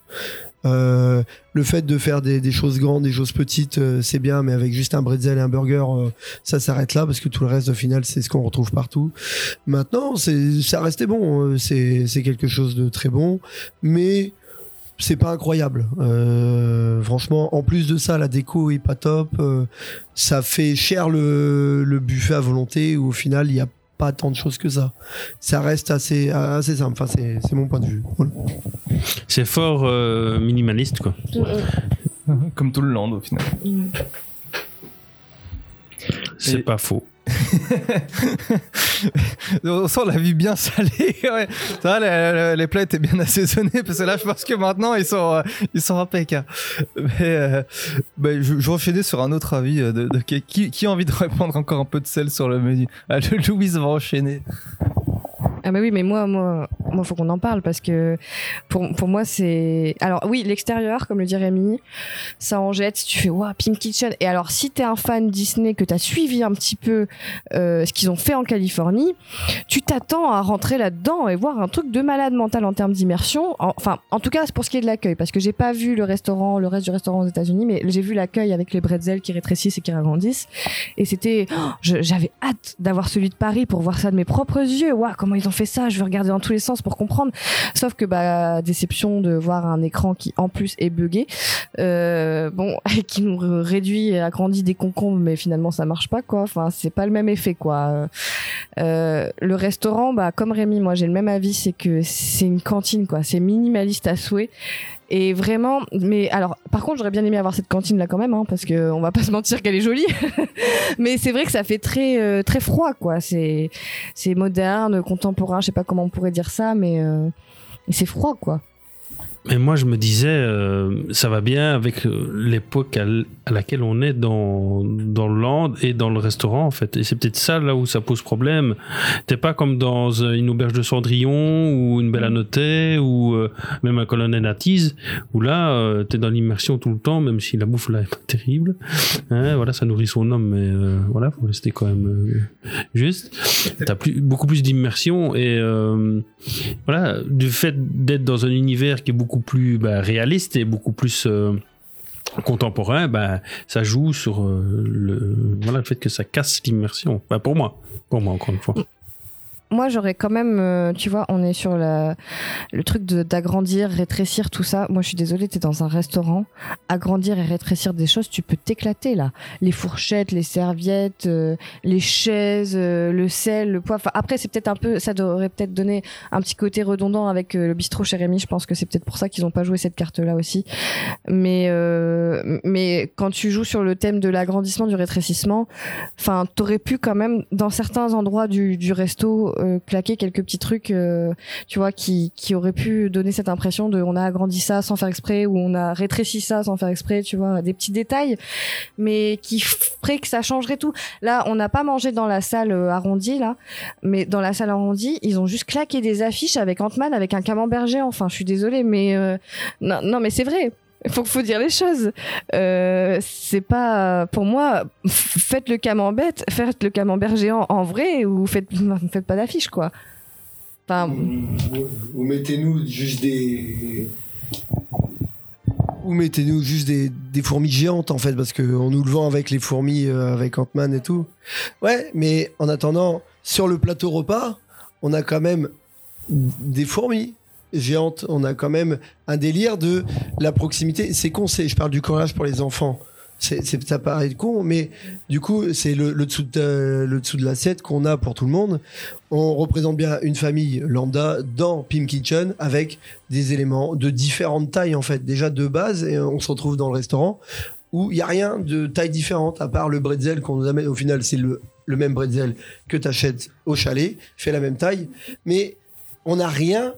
Euh, le fait de faire des, des choses grandes, des choses petites, euh, c'est bien, mais avec juste un bretzel et un burger, euh, ça s'arrête là parce que tout le reste, au final, c'est ce qu'on retrouve partout. Maintenant, ça restait bon. euh, C'est, c'est quelque chose de très bon, mais c'est pas incroyable. Euh, franchement, en plus de ça, la déco est pas top. euh, ça fait cher le, le buffet à volonté où au final, il y a pas tant de choses que ça. Ça reste assez, assez simple. Enfin, c'est, c'est mon point de vue. Voilà. C'est fort euh, minimaliste, quoi. Comme tout le land au final. C'est Et- pas faux. On sent la vie bien salée. Les, plats étaient bien assaisonnés parce que là, je pense que maintenant ils sont, euh, ils sont impeccables. Mais euh, je, je enchaîner sur un autre avis. euh, qui, a envie de répondre encore un peu de sel sur le menu? Ah, le Louise va enchaîner. Ah bah oui, mais moi, moi, moi, faut qu'on en parle parce que pour, pour moi, c'est. Alors oui, l'extérieur, comme le dit Rémi, ça en jette. Tu fais waouh, Pink Kitchen. Et alors, si t'es un fan Disney, que t'as suivi un petit peu euh, ce qu'ils ont fait en Californie, tu t'attends à rentrer là-dedans et voir un truc de malade mental en termes d'immersion. En- Enfin, en tout cas, c'est pour ce qui est de l'accueil, parce que j'ai pas vu le restaurant, le reste du restaurant aux États-Unis, mais j'ai vu l'accueil avec les bretzels qui rétrécissent et qui agrandissent. Et c'était, oh, j'avais hâte d'avoir celui de Paris pour voir ça de mes propres yeux. Waouh, comment ils ont fait ça? Je veux regarder dans tous les sens pour comprendre. Sauf que bah déception de voir un écran qui en plus est buggé, euh, bon, qui nous réduit et agrandit des concombres, mais finalement ça marche pas quoi. Enfin, c'est pas le même effet quoi. Euh, le restaurant, bah comme Rémi, moi j'ai le même avis, c'est que c'est une cantine quoi. C'est minimaliste à souhait. Et vraiment, mais alors, par contre, j'aurais bien aimé avoir cette cantine là quand même, hein, parce que on va pas se mentir qu'elle est jolie. mais c'est vrai que ça fait très euh, très froid, quoi. C'est c'est moderne, contemporain, je sais pas comment on pourrait dire ça, mais euh, c'est froid, quoi. Mais moi, je me disais, euh, ça va bien avec euh, l'époque à, laquelle on est dans, dans le land et dans le restaurant, en fait. Et c'est peut-être ça là où ça pose problème. T'es pas comme dans euh, une auberge de Cendrillon ou une belle Anotet ou euh, même un colonel Attise, où là, euh, t'es dans l'immersion tout le temps, même si la bouffe là est pas terrible. Hein, voilà, ça nourrit son homme, mais voilà, faut rester quand même juste. T'as plus, beaucoup plus d'immersion et voilà, du fait d'être dans un univers qui est beaucoup plus bah, réaliste et beaucoup plus euh, contemporain, bah, ça joue sur euh, le, voilà, le fait que ça casse l'immersion. Bah, pour moi, pour moi encore une fois. Moi j'aurais quand même euh, tu vois on est sur le truc d'agrandir rétrécir tout ça. Moi je suis désolée t'es dans un restaurant. Agrandir et rétrécir des choses tu peux t'éclater là. Les fourchettes les serviettes euh, les chaises euh, le sel le poivre. Après c'est peut-être un peu ça devrait peut-être donner un petit côté redondant avec le bistrot chez Rémi. Je pense que c'est peut-être pour ça qu'ils ont pas joué cette carte là aussi. Mais mais quand tu joues sur le thème de l'agrandissement du rétrécissement enfin t'aurais pu quand même dans certains endroits du resto euh, claquer quelques petits trucs euh, tu vois qui qui auraient pu donner cette impression de on a agrandi ça sans faire exprès ou on a rétréci ça sans faire exprès tu vois des petits détails mais qui ferait que ça changerait tout. Là on n'a pas mangé dans la salle euh, arrondie là mais dans la salle arrondie ils ont juste claqué des affiches avec Ant-Man avec un camembert géant. Enfin je suis désolée mais non, non mais c'est vrai faut, faut dire les choses. Euh, c'est pas pour moi. Faites le camembert, faites le camembert géant en vrai ou faites, faites pas d'affiche quoi. Enfin, Ou mettez-nous juste des. Ou mettez-nous juste des, des fourmis géantes en fait, parce qu'on nous le vend avec les fourmis, euh, avec Ant-Man et tout. Ouais, mais en attendant, sur le plateau repas, on a quand même des fourmis géantes. On a quand même un délire de la proximité. C'est con, je parle du courage pour les enfants. C'est, ça paraît con, mais du coup, c'est le, le dessous de, le dessous de l'assiette qu'on a pour tout le monde. On représente bien une famille lambda dans Pim Kitchen avec des éléments de différentes tailles, en fait. Déjà de base, et on se retrouve dans le restaurant où il n'y a rien de taille différente, à part le bretzel qu'on nous amène. Au final, c'est le, le même bretzel que tu achètes au chalet, fait la même taille. Mais on n'a rien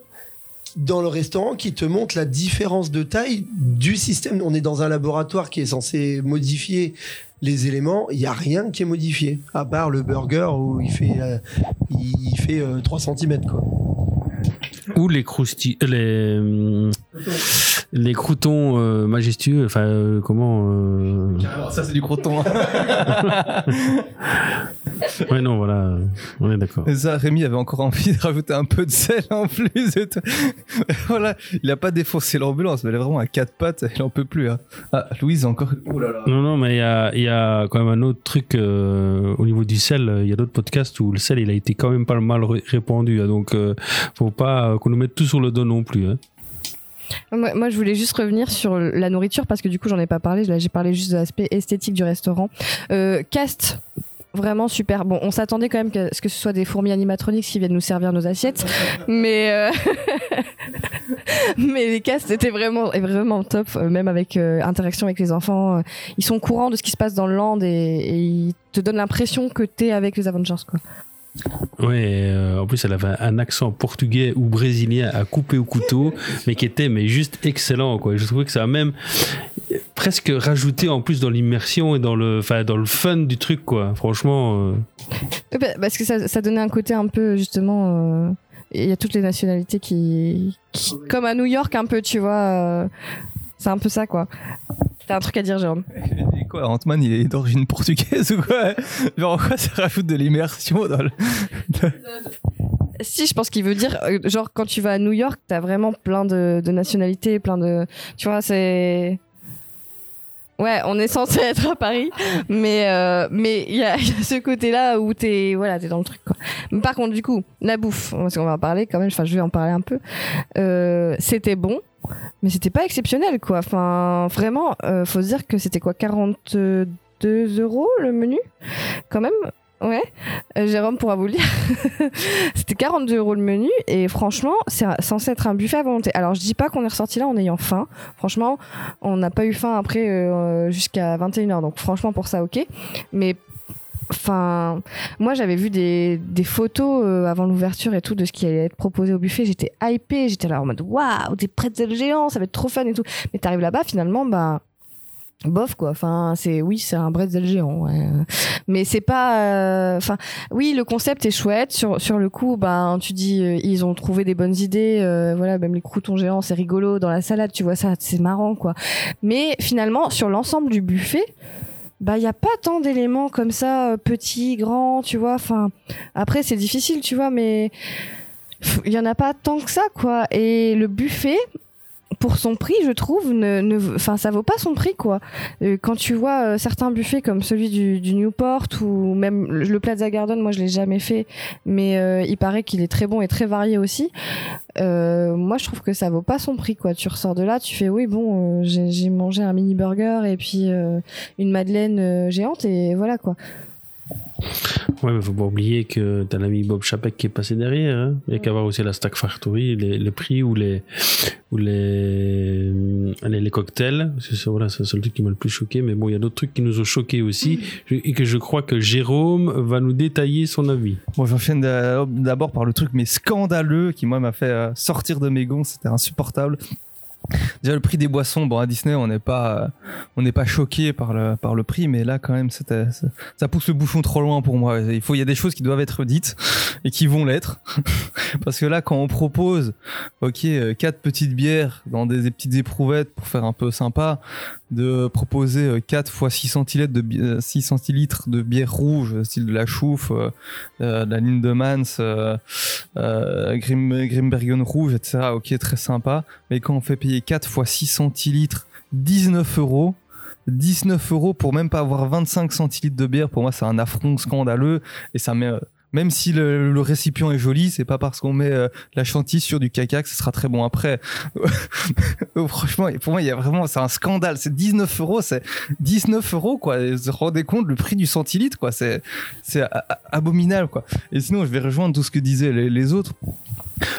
dans le restaurant qui te montre la différence de taille du système. On est dans un laboratoire qui est censé modifier les éléments. Il n'y a rien qui est modifié, à part le burger où il fait, euh, il fait euh, 3 cm. Quoi. Ou les croustilles, euh, les, les croutons euh, majestueux, enfin, euh, comment. euh, Ça, c'est du croton. Ouais, non, voilà, on est d'accord. Et ça, Rémi avait encore envie de rajouter un peu de sel en plus. Et voilà, il a pas défoncé l'ambulance, mais elle est vraiment à quatre pattes, il en peut plus. hein. Ah, Louise, encore. Oh là là. Non, non, mais il y a, il y a quand même un autre truc euh, au niveau du sel. Il y a d'autres podcasts où le sel, il a été quand même pas mal ré- répandu. hein, donc, euh, faut pas qu'on nous mette tout sur le dos non plus. hein. Moi, je voulais juste revenir sur la nourriture parce que du coup j'en ai pas parlé. Là j'ai parlé juste de l'aspect esthétique du restaurant. Euh, cast. Vraiment super. Bon, on s'attendait quand même qu'à ce que ce soit des fourmis animatroniques qui viennent nous servir nos assiettes, mais euh, mais les castes étaient vraiment vraiment top, euh, même avec euh, interaction avec les enfants. ils sont au courant de ce qui se passe dans le land et, et ils te donnent l'impression que t'es avec les Avengers quoi. Ouais, euh, en plus, elle avait un accent portugais ou brésilien à couper au couteau, mais qui était mais juste excellent. Quoi. Je trouvais que ça a même presque rajouté en plus dans l'immersion et dans le, dans le fun du truc. Quoi. Franchement. euh, bah, Parce que ça, donnait un côté un peu justement. euh, Il y a toutes les nationalités qui, qui- comme à New York un peu, tu vois. C'est un peu ça quoi. T'as un truc à dire, Jérôme Et quoi, Ant-Man, il est d'origine portugaise ou quoi Genre, en quoi ça rajoute de l'immersion dans le. Si, je pense qu'il veut dire, euh, genre quand tu vas à New York, t'as vraiment plein de, de nationalités, plein de, tu vois, c'est. Ouais, on est censé être à Paris, mais euh, mais il y a, il y a ce côté-là où t'es voilà, t'es dans le truc quoi. Mais par contre, du coup, la bouffe, parce qu'on va en parler quand même. Enfin, je vais en parler un peu. Euh, c'était bon, mais c'était pas exceptionnel quoi. Enfin, vraiment, euh, faut se dire que c'était quoi, 42 euros le menu, quand même. Ouais, euh, Jérôme pourra vous le dire. C'était 42 euros le menu et franchement, c'est censé être un buffet à volonté. Alors je dis pas qu'on est ressorti là en ayant faim. Franchement, on n'a pas eu faim après euh, jusqu'à 21h. Donc franchement pour ça ok. Mais enfin, moi j'avais vu des, des photos euh, avant l'ouverture et tout de ce qui allait être proposé au buffet. J'étais hypée, j'étais là en mode waouh, des pretzels géants, ça va être trop fun et tout. Mais t'arrives là-bas finalement, bah bof quoi. Enfin c'est oui c'est un bretzel géant mais c'est pas euh, enfin oui le concept est chouette. Sur sur le coup ben tu dis euh, ils ont trouvé des bonnes idées voilà même les croutons géants c'est rigolo. Dans la salade tu vois ça c'est marrant quoi. Mais finalement sur l'ensemble du buffet bah il y a pas tant d'éléments comme ça euh, petits grands tu vois. Enfin après c'est difficile tu vois mais il y en a pas tant que ça quoi. Et le buffet pour son prix, je trouve, ne, ne, enfin, ça vaut pas son prix, quoi. Euh, quand tu vois euh, certains buffets comme celui du, Newport ou même le, Plaza Garden, moi je l'ai jamais fait, mais euh, il paraît qu'il est très bon et très varié aussi. Moi, je trouve que ça vaut pas son prix, quoi. Tu ressors de là, tu fais oui, bon, j'ai mangé un mini burger et puis une madeleine géante et voilà, quoi. Ouais, mais faut pas oublier que t'as l'ami Bob Chapek qui est passé derrière. Hein. Il y a qu'à voir aussi la Stack Factory, les, les prix ou les ou les allez, les cocktails. C'est ça, voilà, c'est le seul truc qui m'a le plus choqué. Mais bon, il y a d'autres trucs qui nous ont choqués aussi et que je crois que Jérôme va nous détailler son avis. Bon, j'enchaîne d'a- d'abord par le truc mais scandaleux qui moi m'a fait euh, sortir de mes gonds, c'était insupportable. Déjà le prix des boissons, bon à Disney on n'est pas euh, on n'est pas choqué par le par le prix, mais là quand même ça, ça pousse le bouchon trop loin pour moi. Il faut il y a des choses qui doivent être dites et qui vont l'être parce que là quand on propose ok euh, quatre petites bières dans des, des petites éprouvettes pour faire un peu sympa, de proposer euh, 4 fois 6 centilitres de, bi- euh, 6 centilitres de bière rouge, euh, style de la chouffe, euh, euh, de la Lindemans, euh, euh, Grim, Grimbergen rouge, etc. Ok, très sympa. Mais quand on fait payer 4 fois 6 centilitres, 19 euros, 19 euros pour même pas avoir 25 centilitres de bière, pour moi c'est un affront scandaleux et ça met... même si le, récipient est joli, c'est pas parce qu'on met euh, la chantilly sur du caca que ce sera très bon après. Euh, Franchement, pour moi, il y a vraiment, c'est un scandale. C'est 19 euros, c'est 19 euros, quoi. Vous vous rendez compte, le prix du centilitre, quoi. C'est, c'est abominable, quoi. Et sinon, je vais rejoindre tout ce que disaient les, autres.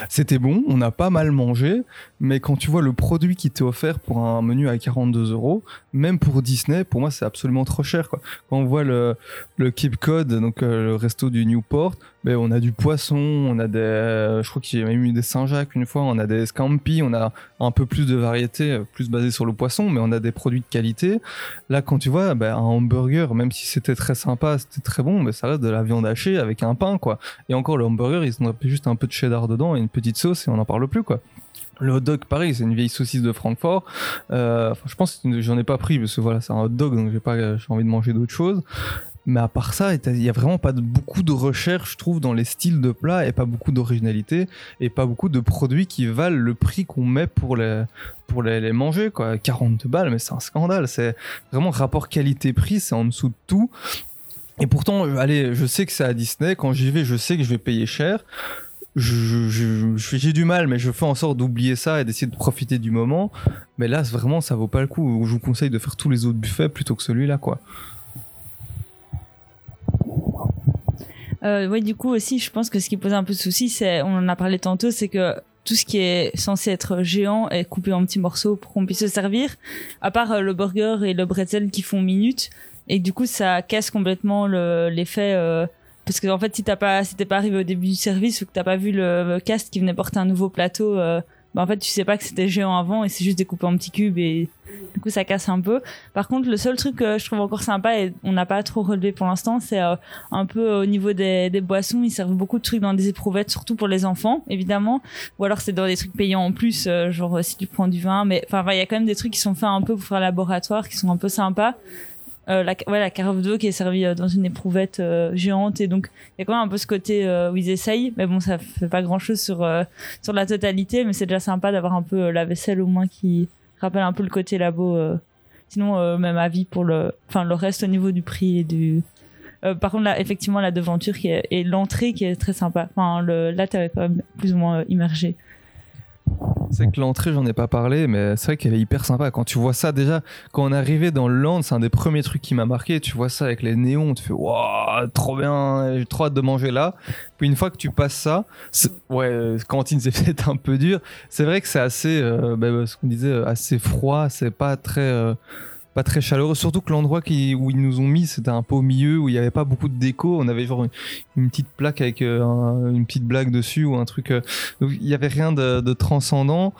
C'était bon, on a pas mal mangé, mais quand tu vois le produit qui t'est offert pour un menu à 42 euros, même pour Disney, pour moi, c'est absolument trop cher, quoi. Quand on voit le, le Cape Cod, donc euh, le resto du Newport, on a du poisson, on a des, euh, je crois que j'ai même eu des Saint-Jacques une fois, on a des scampi, on a un peu plus de variété, euh, plus basé sur le poisson, mais on a des produits de qualité. Là, quand tu vois ben, un hamburger, même si c'était très sympa, c'était très bon, mais ça reste de la viande hachée avec un pain, quoi. Et encore, le hamburger, ils ont juste un peu de cheddar dedans et une petite sauce et on n'en parle plus, quoi. Le hot dog, pareil, c'est une vieille saucisse de Francfort. Euh, je pense que j'en ai pas pris parce que voilà, c'est un hot dog, donc j'ai pas, j'ai envie de manger d'autres choses. Mais à part ça, il y a vraiment pas beaucoup de recherche, je trouve, dans les styles de plats et pas beaucoup d'originalité et pas beaucoup de produits qui valent le prix qu'on met pour les, pour les, manger, quoi. 42 balles, mais c'est un scandale. C'est vraiment rapport qualité-prix, c'est en dessous de tout. Et pourtant, euh, allez, je sais que c'est à Disney. Quand j'y vais, je sais que je vais payer cher. J'ai du mal, mais je fais en sorte d'oublier ça et d'essayer de profiter du moment. Mais là, vraiment, ça vaut pas le coup. Je vous conseille de faire tous les autres buffets plutôt que celui-là, quoi. Euh, ouais, du coup aussi, je pense que ce qui pose un peu de souci, c'est, on en a parlé tantôt, c'est que tout ce qui est censé être géant est coupé en petits morceaux pour qu'on puisse se servir. À part euh, le burger et le bretzel qui font minutes, et du coup ça casse complètement le- l'effet. euh, parce que en fait, si t'as pas, si pas arrivé au début du service ou que t'as pas vu le, le cast qui venait porter un nouveau plateau, euh, bah en fait tu sais pas que c'était géant avant et c'est juste découpé en petits cubes et du coup ça casse un peu. Par contre, le seul truc que je trouve encore sympa et on n'a pas trop relevé pour l'instant, c'est euh, un peu au niveau des, des boissons. Ils servent beaucoup de trucs dans des éprouvettes, surtout pour les enfants, évidemment. Ou alors c'est dans des trucs payants en plus, euh, genre euh, si tu prends du vin. Mais enfin, il y a quand même des trucs qui sont faits un peu pour faire laboratoire, qui sont un peu sympas. Euh, la, ouais, la carafe d'eau qui est servie euh, dans une éprouvette euh, géante. Et donc il y a quand même un peu ce côté où ils essayent. Mais bon ça fait pas grand chose sur sur la totalité. Mais c'est déjà sympa d'avoir un peu la vaisselle au moins qui rappelle un peu le côté labo sinon même avis pour le enfin le reste au niveau du prix et du par contre là effectivement la devanture qui est, et l'entrée qui est très sympa. Enfin le là t'es quand même plus ou moins immergé C'est que l'entrée, j'en ai pas parlé, mais c'est vrai qu'elle est hyper sympa. Quand tu vois ça, déjà, quand on est arrivé dans le land, c'est un des premiers trucs qui m'a marqué. Tu vois ça avec les néons, tu fais waouh, trop bien, j'ai trop hâte de manger là. Puis une fois que tu passes ça, ouais, cantine, c'est peut-être un peu dur. C'est vrai que c'est assez, euh, bah, ce qu'on disait, euh, assez froid. C'est pas très. euh, pas très chaleureux, surtout que l'endroit où ils nous ont mis, c'était un peu au milieu, où il n'y avait pas beaucoup de déco. On avait genre une, petite plaque avec euh, un- une petite blague dessus ou un truc. euh, donc il n'y avait rien de, transcendant.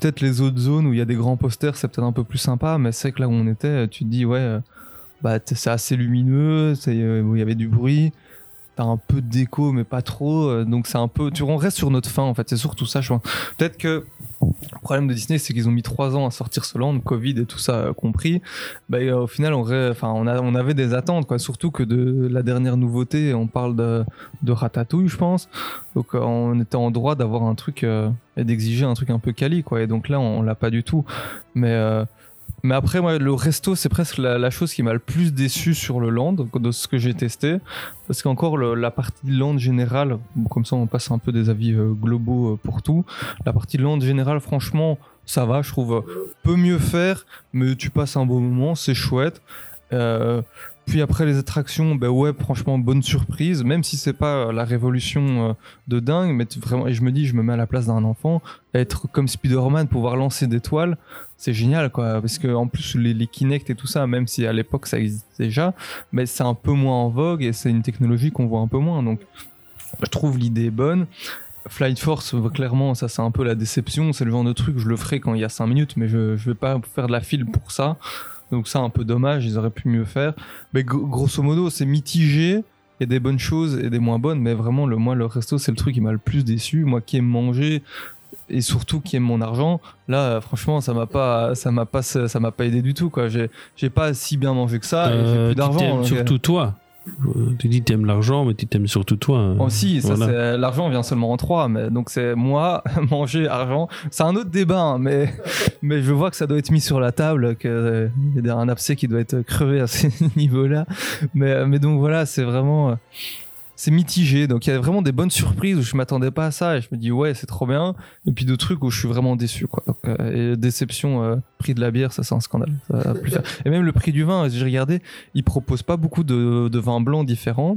Peut-être les autres zones où il y a des grands posters, c'est peut-être un peu plus sympa, mais c'est que là où on était, tu te dis, ouais, euh, bah, c'est assez lumineux, il y avait du bruit. T'as un peu de déco, mais pas trop. euh, donc c'est un peu. Tu on reste sur notre fin, en fait. C'est surtout ça, je pense. Peut-être que le problème de Disney, c'est qu'ils ont mis trois ans à sortir ce land, Covid et tout ça euh, compris. Bah, euh, au final, on, enfin, on, a, on avait des attentes, quoi. Surtout que de la dernière nouveauté, on parle de, de Ratatouille, je pense. Donc, on était en droit d'avoir un truc et d'exiger un truc un peu quali, quoi. Et donc là, on, l'a pas du tout. Mais. Mais après, moi, le resto, c'est presque la, chose qui m'a le plus déçu sur le land, de ce que j'ai testé. Parce qu'encore, la partie land générale, comme ça, on passe un peu des avis euh, globaux euh, pour tout. La partie land générale, franchement, ça va, je trouve. euh, Peut mieux faire, mais tu passes un bon moment, c'est chouette. Euh, puis après les attractions, ben ouais, franchement, bonne surprise, même si c'est pas la révolution euh, de dingue, mais vraiment, et je me dis, je me mets à la place d'un enfant, être comme Spider-Man, pouvoir lancer des toiles, c'est génial, quoi, parce que en plus les, les Kinect et tout ça, même si à l'époque ça existait déjà, mais c'est un peu moins en vogue et c'est une technologie qu'on voit un peu moins, donc je trouve l'idée bonne. Flight Force, euh, clairement, ça c'est un peu la déception. C'est le genre de truc, je le ferai quand il y a 5 minutes, mais je, je vais pas faire de la file pour ça. Donc ça, un peu dommage, ils auraient pu mieux faire. Mais gro- grosso modo, c'est mitigé. Il y a des bonnes choses et des moins bonnes, mais vraiment, le, moi, le resto, c'est le truc qui m'a le plus déçu. Moi qui aime manger et surtout qui aime mon argent, là, euh, franchement, ça m'a pas, ça m'a pas, ça m'a pas aidé du tout, quoi. J'ai, j'ai pas si bien mangé que ça et j'ai Euh, plus d'argent. euh, surtout toi. Euh, Tu dis t'aimes l'argent, mais tu t'aimes surtout toi. hein. Oh, Voilà. l'argent vient seulement en trois, mais donc c'est moi, manger, argent. C'est un autre débat, hein, mais, mais je vois que ça doit être mis sur la table, qu'il y a un abcès qui doit être crevé à ce niveau-là. Mais, mais donc voilà, c'est vraiment. euh, C'est mitigé, donc il y a vraiment des bonnes surprises où je m'attendais pas à ça et je me dis ouais c'est trop bien et puis d'autres trucs où je suis vraiment déçu quoi. Donc, euh, et déception, euh, prix de la bière ça c'est un scandale. Ça va plus faire. Et même le prix du vin, j'ai regardé, ils proposent pas beaucoup de, de vins blancs différents.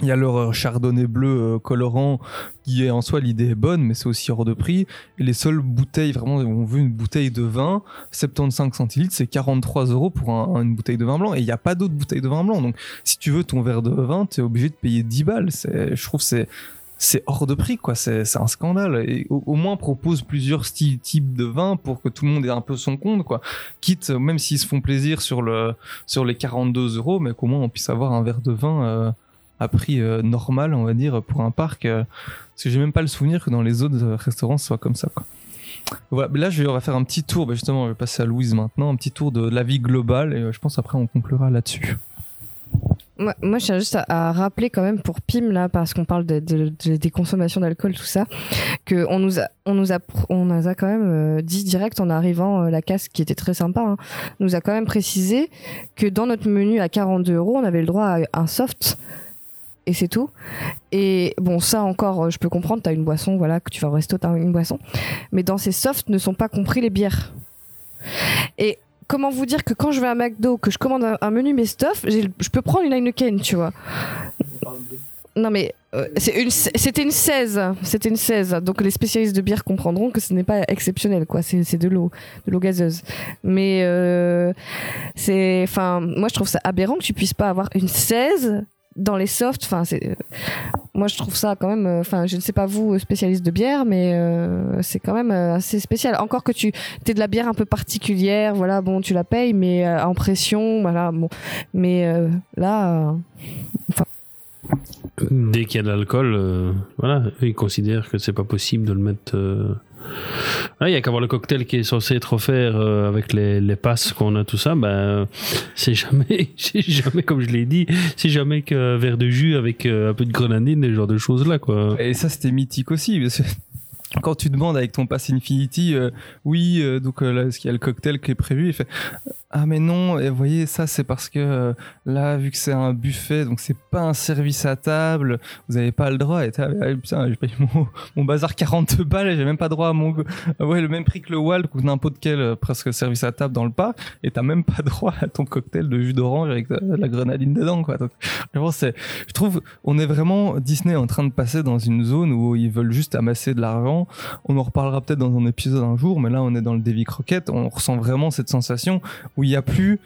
Il y a leur euh, chardonnay bleu euh, colorant qui est en soi l'idée est bonne mais c'est aussi hors de prix. Les seules bouteilles vraiment on veut une bouteille de vin 75 centilitres c'est 43 euros pour un- une bouteille de vin blanc. Et il n'y a pas d'autres bouteilles de vin blanc. Donc si tu veux ton verre de vin tu es obligé de payer 10 balles. Je trouve c'est c'est hors de prix quoi. C'est, un scandale. Et au, moins propose plusieurs styles types de vin pour que tout le monde ait un peu son compte quoi. Quitte même s'ils se font plaisir sur le sur les 42 euros mais qu'au moins on puisse avoir un verre de vin euh, à prix euh, normal, on va dire, pour un parc. euh, parce que j'ai même pas le souvenir que dans les autres euh, restaurants, ce soit comme ça. Quoi. Là, je on va faire un petit tour. bah, justement, je vais passer à Louise maintenant, un petit tour de la vie globale. Et je pense après, on conclura là-dessus. Moi, je tiens juste à, rappeler quand même pour Pim, là, parce qu'on parle de, de- de- des consommations d'alcool, tout ça, qu'on nous a, on nous nous a quand même dit direct en arrivant, la casse qui était très sympa, hein, nous a quand même précisé que dans notre menu à 42 euros, on avait le droit à un soft. Et c'est tout. Et bon, ça encore, euh, je peux comprendre, t'as une boisson, voilà, que tu vas au resto, t'as une boisson. Mais dans ces softs ne sont pas compris les bières. Et comment vous dire que quand je vais à McDo, que je commande un, menu mes stuff, je peux prendre une Heineken, tu vois. Non mais euh, c'est une- c'était une 16, c'était une 16. Donc les spécialistes de bière comprendront que ce n'est pas exceptionnel quoi, c'est de l'eau, de l'eau gazeuse. Mais euh, c'est enfin moi je trouve ça aberrant que tu puisses pas avoir une 16 dans les softs, enfin c'est moi je trouve ça quand même euh, enfin je ne sais pas vous spécialiste de bière mais euh, c'est quand même euh, assez spécial. Encore que tu t'es de la bière un peu particulière, voilà, bon tu la payes mais euh, en pression, voilà, bon mais euh, là euh, Dès qu'il y a de l'alcool, euh, voilà, ils considèrent que c'est pas possible de le mettre. Il y a qu'à voir le cocktail qui est censé être offert euh, avec les, les passes qu'on a, tout ça. Ben, c'est jamais, jamais, comme je l'ai dit, c'est jamais qu'un verre de jus avec euh, un peu de grenadine, ce genre de choses là, quoi. Et ça, c'était mythique aussi. Quand tu demandes avec ton pass Infinity, euh, oui, donc là, est-ce qu'il y a le cocktail qui est prévu? Il fait ah mais non, et vous voyez ça c'est parce que euh, là vu que c'est un buffet donc c'est pas un service à table, vous avez pas le droit. Et ah, putain, j'ai payé mon, bazar 42 balles et j'ai même pas droit à mon ah ouais le même prix que le Walt ou n'importe quel euh, presque service à table dans le parc et t'as même pas droit à ton cocktail de jus d'orange avec de, la grenadine dedans quoi. Donc je trouve on est vraiment Disney en train de passer dans une zone où ils veulent juste amasser de l'argent. On en reparlera peut-être dans un épisode un jour, mais là on est dans le Davy Crockett, on ressent vraiment cette sensation où il n'y a plus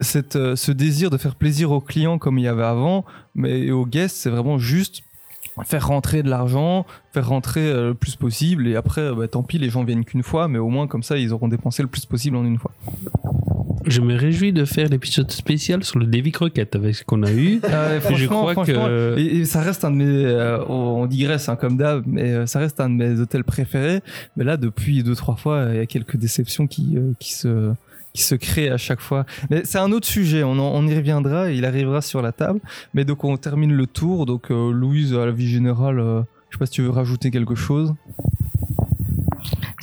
cette, euh, ce désir de faire plaisir aux clients comme il y avait avant, mais aux guests, c'est vraiment juste faire rentrer de l'argent, faire rentrer euh, le plus possible, et après, bah, tant pis, les gens viennent qu'une fois, mais au moins comme ça, ils auront dépensé le plus possible en une fois. Je me réjouis de faire l'épisode spécial sur le Davy Crockett avec ce qu'on a eu. Ah je crois que. et, et ça reste un de mes, euh, on digresse hein, comme d'hab, mais ça reste un de mes hôtels préférés. Mais là, depuis deux trois fois, il y a quelques déceptions qui qui se se créent à chaque fois. C'est un autre sujet, on, y reviendra, il arrivera sur la table. Mais donc on termine le tour. Donc euh, Louise, à la vie générale, euh, je sais pas si tu veux rajouter quelque chose.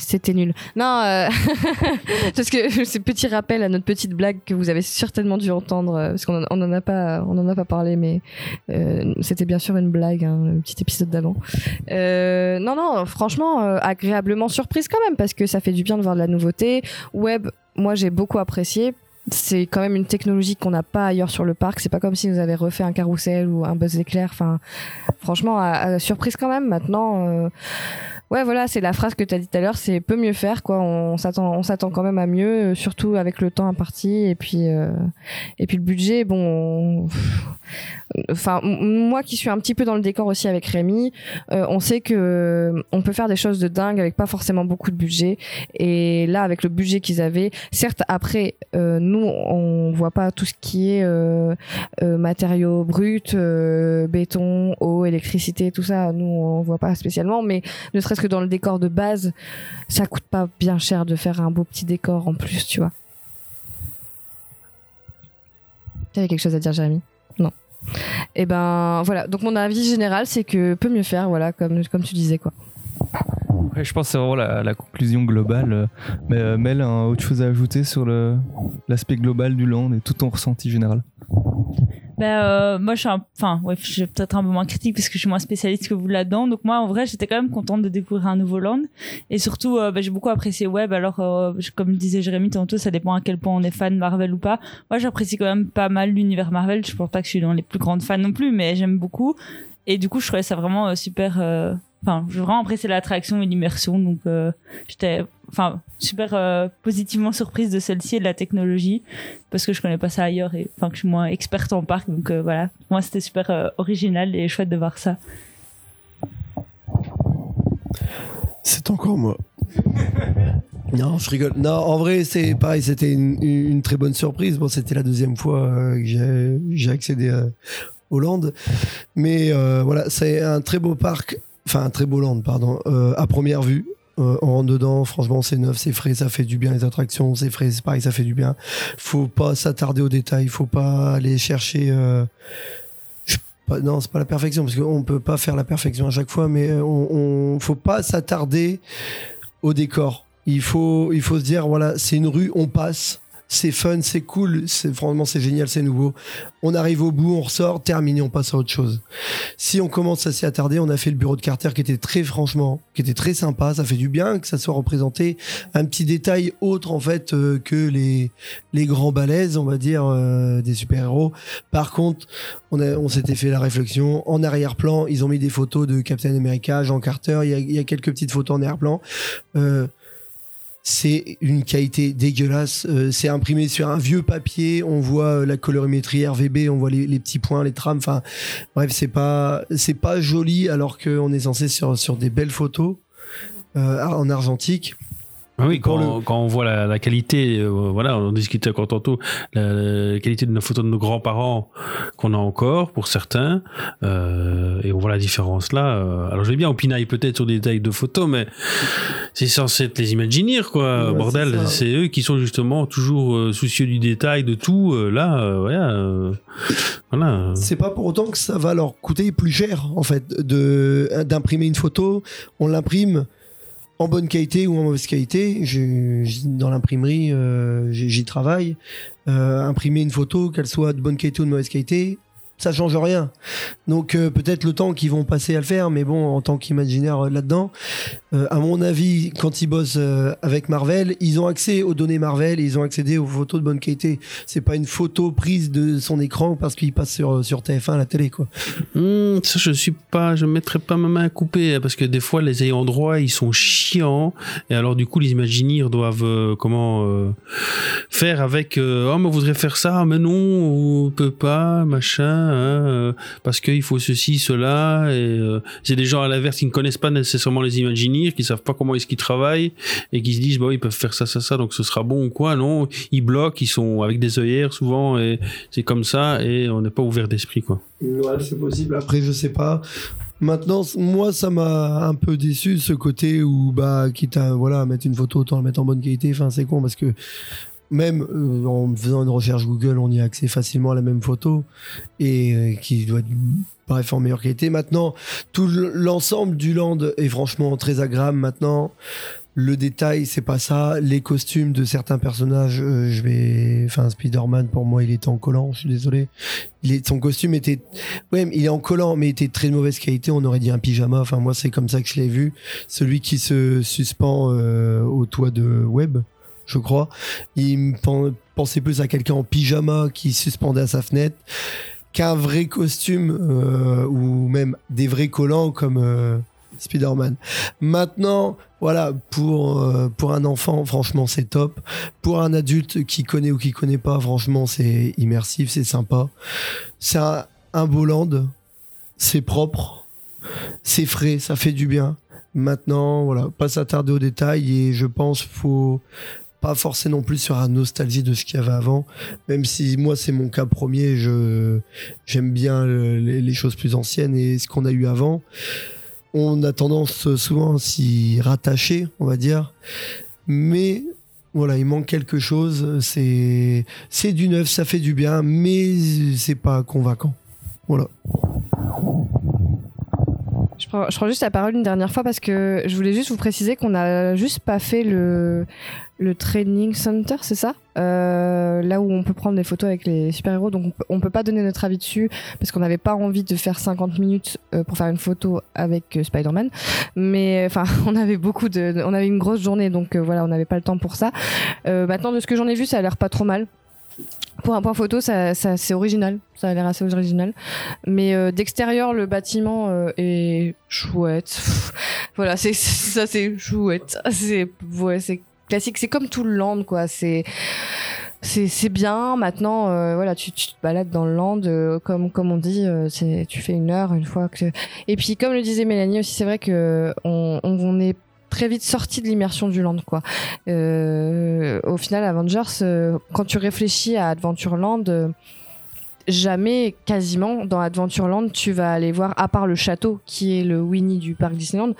C'était nul. Non, euh, parce que ce petit rappel à notre petite blague que vous avez certainement dû entendre, euh, parce qu'on en, on en a pas, on a pas parlé, mais euh, c'était bien sûr une blague, hein, le petit épisode d'avant. Non, non, franchement, agréablement surprise quand même, parce que ça fait du bien de voir de la nouveauté. Web, moi j'ai beaucoup apprécié. C'est quand même une technologie qu'on n'a pas ailleurs sur le parc. C'est pas comme si nous avait refait un carrousel ou un buzz éclair. Enfin, franchement, à- à- surprise quand même. Maintenant, euh, ouais, voilà, c'est la phrase que tu as dit tout à l'heure. C'est peut mieux faire, quoi. On s'attend, quand même à mieux, euh, surtout avec le temps imparti et puis euh, et puis le budget. Bon, on- enfin, moi qui suis un petit peu dans le décor aussi avec Rémi, euh, on sait que on peut faire des choses de dingue avec pas forcément beaucoup de budget. Et là, avec le budget qu'ils avaient, certes, après, nous, on voit pas tout ce qui est matériaux bruts, béton, eau, électricité, tout ça. Nous, on voit pas spécialement, mais ne serait-ce dans le décor de base, ça coûte pas bien cher de faire un beau petit décor en plus, tu vois. Tu avais quelque chose à dire, Jérémy? Non. Et ben voilà. Donc mon avis général, c'est que peut mieux faire, voilà, comme comme tu disais quoi. Je pense que c'est vraiment la, la conclusion globale. Mais euh, Mel, a autre chose à ajouter sur l'aspect global du land et tout ton ressenti général? Euh, moi, je suis enfin, ouais, je suis peut-être un peu moins critique parce que je suis moins spécialiste que vous là-dedans. Donc, moi, en vrai, j'étais quand même contente de découvrir un nouveau land. Et surtout, ben, j'ai beaucoup apprécié Web. Alors, euh, comme disait Jérémy tantôt, ça dépend à quel point on est fan Marvel ou pas. Moi, j'apprécie quand même pas mal l'univers Marvel. Je pense pas que je suis dans les plus grandes fans non plus, mais j'aime beaucoup. Et du coup, je trouvais ça vraiment super. Enfin, j'ai vraiment apprécié l'attraction et l'immersion. Donc, euh, j'étais, enfin, super euh, positivement surprise de celle-ci et de la technologie parce que je connais pas ça ailleurs et enfin que je suis moins experte en parc. Donc euh, voilà, moi c'était super original et chouette de voir ça. C'est encore moi. Non, je rigole. Non, en vrai, c'est pareil, c'était une, très bonne surprise. Bon, c'était la deuxième fois que j'ai- accédé à Hollande. Mais voilà, c'est un très beau parc, enfin land, pardon, euh, à première vue. Euh, on rentre dedans, franchement, c'est neuf, c'est frais, ça fait du bien. Les attractions, c'est frais, c'est pareil, ça fait du bien. Faut pas s'attarder aux détails, faut pas aller chercher. euh, pas- non, c'est pas la perfection parce qu'on peut pas faire la perfection à chaque fois, mais euh, on, on faut pas s'attarder au décor. Il faut, il faut se dire voilà, c'est une rue, on passe. C'est fun, c'est cool, c'est franchement c'est génial, c'est nouveau. On arrive au bout, on ressort, terminé, on passe à autre chose. Si on commence à s'y attarder, on a fait le bureau de Carter qui était très franchement, qui était très sympa, ça fait du bien que ça soit représenté. Un petit détail autre en fait euh, que les les grands balaises, on va dire euh, des super-héros. Par contre, on, a- on s'était fait la réflexion. En arrière-plan, ils ont mis des photos de Captain America, Jean Carter. Il y a, il y a quelques petites photos en arrière-plan. Euh, c'est une qualité dégueulasse. Euh, c'est imprimé sur un vieux papier. On voit euh, la colorimétrie RVB, on voit les, petits points, les trames. Enfin, bref, c'est pas c'est pas joli alors qu'on est censé sur sur des belles photos euh, en argentique. Ah oui, quand, on voit la, la qualité, euh, voilà, on discutait encore tantôt, la, la qualité de nos photos de nos grands-parents qu'on a encore pour certains, euh, et on voit la différence là. euh, alors je vais bien, on pinaille peut-être sur des détails de photos, mais c'est censé être les Imagineers, quoi, Ouais, bordel. c'est eux qui sont justement toujours euh, soucieux du détail, de tout. là, voilà, voilà. C'est pas pour autant que ça va leur coûter plus cher, en fait, d'imprimer une photo. On l'imprime en bonne qualité ou en mauvaise qualité. Je- dans l'imprimerie, euh, j'y j'y travaille. Euh, imprimer une photo, qu'elle soit de bonne qualité ou de mauvaise qualité, ça change rien. Donc euh, peut-être le temps qu'ils vont passer à le faire, mais bon, en tant qu'imaginaire euh, là-dedans, euh, à mon avis, quand ils bossent avec Marvel, ils ont accès aux données Marvel ils ont accédé aux photos de bonne qualité. C'est pas une photo prise de son écran parce qu'il passe sur, sur TF1 à la télé, quoi. Hmm, je suis pas, je mettrai pas ma main à couper hein, parce que des fois, les ayants droit, ils sont chiants et alors du coup, les imaginaires doivent comment faire avec. oh, mais on voudrait faire ça, mais non, on peut pas, machin, hein, euh, parce qu'il faut ceci, cela. Et euh, c'est des gens à l'inverse qui ne connaissent pas nécessairement les imaginaires, qui savent pas comment est-ce qu'ils travaillent et qui se disent bah ils peuvent faire ça, ça, ça, donc ce sera bon ou quoi. Non, ils bloquent, ils sont avec des œillères souvent et c'est comme ça et on n'est pas ouvert d'esprit quoi. Ouais, c'est possible. Après, je sais pas. Maintenant, moi, ça m'a un peu déçu ce côté où, bah, quitte à voilà, mettre une photo, autant la mettre en bonne qualité. Enfin, c'est con parce que même euh, en faisant une recherche Google, on y a accès facilement à la même photo et euh, qui doit être bref en meilleure qualité. Maintenant, tout l'ensemble du land est franchement très agréable. Maintenant, le détail, c'est pas ça. Les costumes de certains personnages, euh, je vais, enfin, Spider-Man pour moi, il était en collant. Je suis désolé. Son costume était, ouais, il est en collant, mais il était de très mauvaise qualité. On aurait dit un pyjama. Enfin, moi, c'est comme ça que je l'ai vu. Celui qui se suspend au toit de Web, je crois. Il pensait plus à quelqu'un en pyjama qui suspendait à sa fenêtre qu'un vrai costume euh, ou même des vrais collants comme euh, Spider-Man. Maintenant, voilà, pour, euh, pour un enfant, franchement, c'est top. Pour un adulte qui connaît ou qui connaît pas, franchement, c'est immersif, c'est sympa. C'est un, beau land, c'est propre, c'est frais, ça fait du bien. Maintenant, voilà, pas s'attarder aux détails et je pense faut pas non plus sur la nostalgie de ce qu'il y avait avant, même si moi c'est mon cas premier, je j'aime bien le- les, les choses plus anciennes et ce qu'on a eu avant. On a tendance souvent à s'y rattacher, on va dire, mais voilà, il manque quelque chose. C'est c'est du neuf, ça fait du bien, mais c'est pas convaincant. Voilà. Je prends, je prends juste la parole une dernière fois parce que je voulais juste vous préciser qu'on n'a juste pas fait le, le training center, c'est ça? Euh, Là où on peut prendre des photos avec les super-héros. Donc on peut, on peut pas donner notre avis dessus parce qu'on n'avait pas envie de faire 50 minutes euh, pour faire une photo avec euh, Spider-Man. Mais enfin, on avait beaucoup de. On avait une grosse journée donc voilà, on n'avait pas le temps pour ça. Maintenant, de ce que j'en ai vu, ça a l'air pas trop mal. Pour un point photo, ça, c'est original. Ça a l'air assez original. Mais euh, d'extérieur, le bâtiment euh, est chouette. Voilà, c'est ça, c'est chouette. C'est c'est classique. C'est comme tout le land, quoi. C'est c'est bien. Maintenant, euh, voilà, tu, te balades dans le land, comme comme on dit, tu fais une heure une fois que. Et puis, comme le disait Mélanie aussi, c'est vrai que on, on est très vite sorti de l'immersion du land quoi. Euh, au final Avengers euh, quand tu réfléchis à Adventureland euh, jamais quasiment dans Adventureland tu vas aller voir à part le château qui est le Winnie du parc Disneyland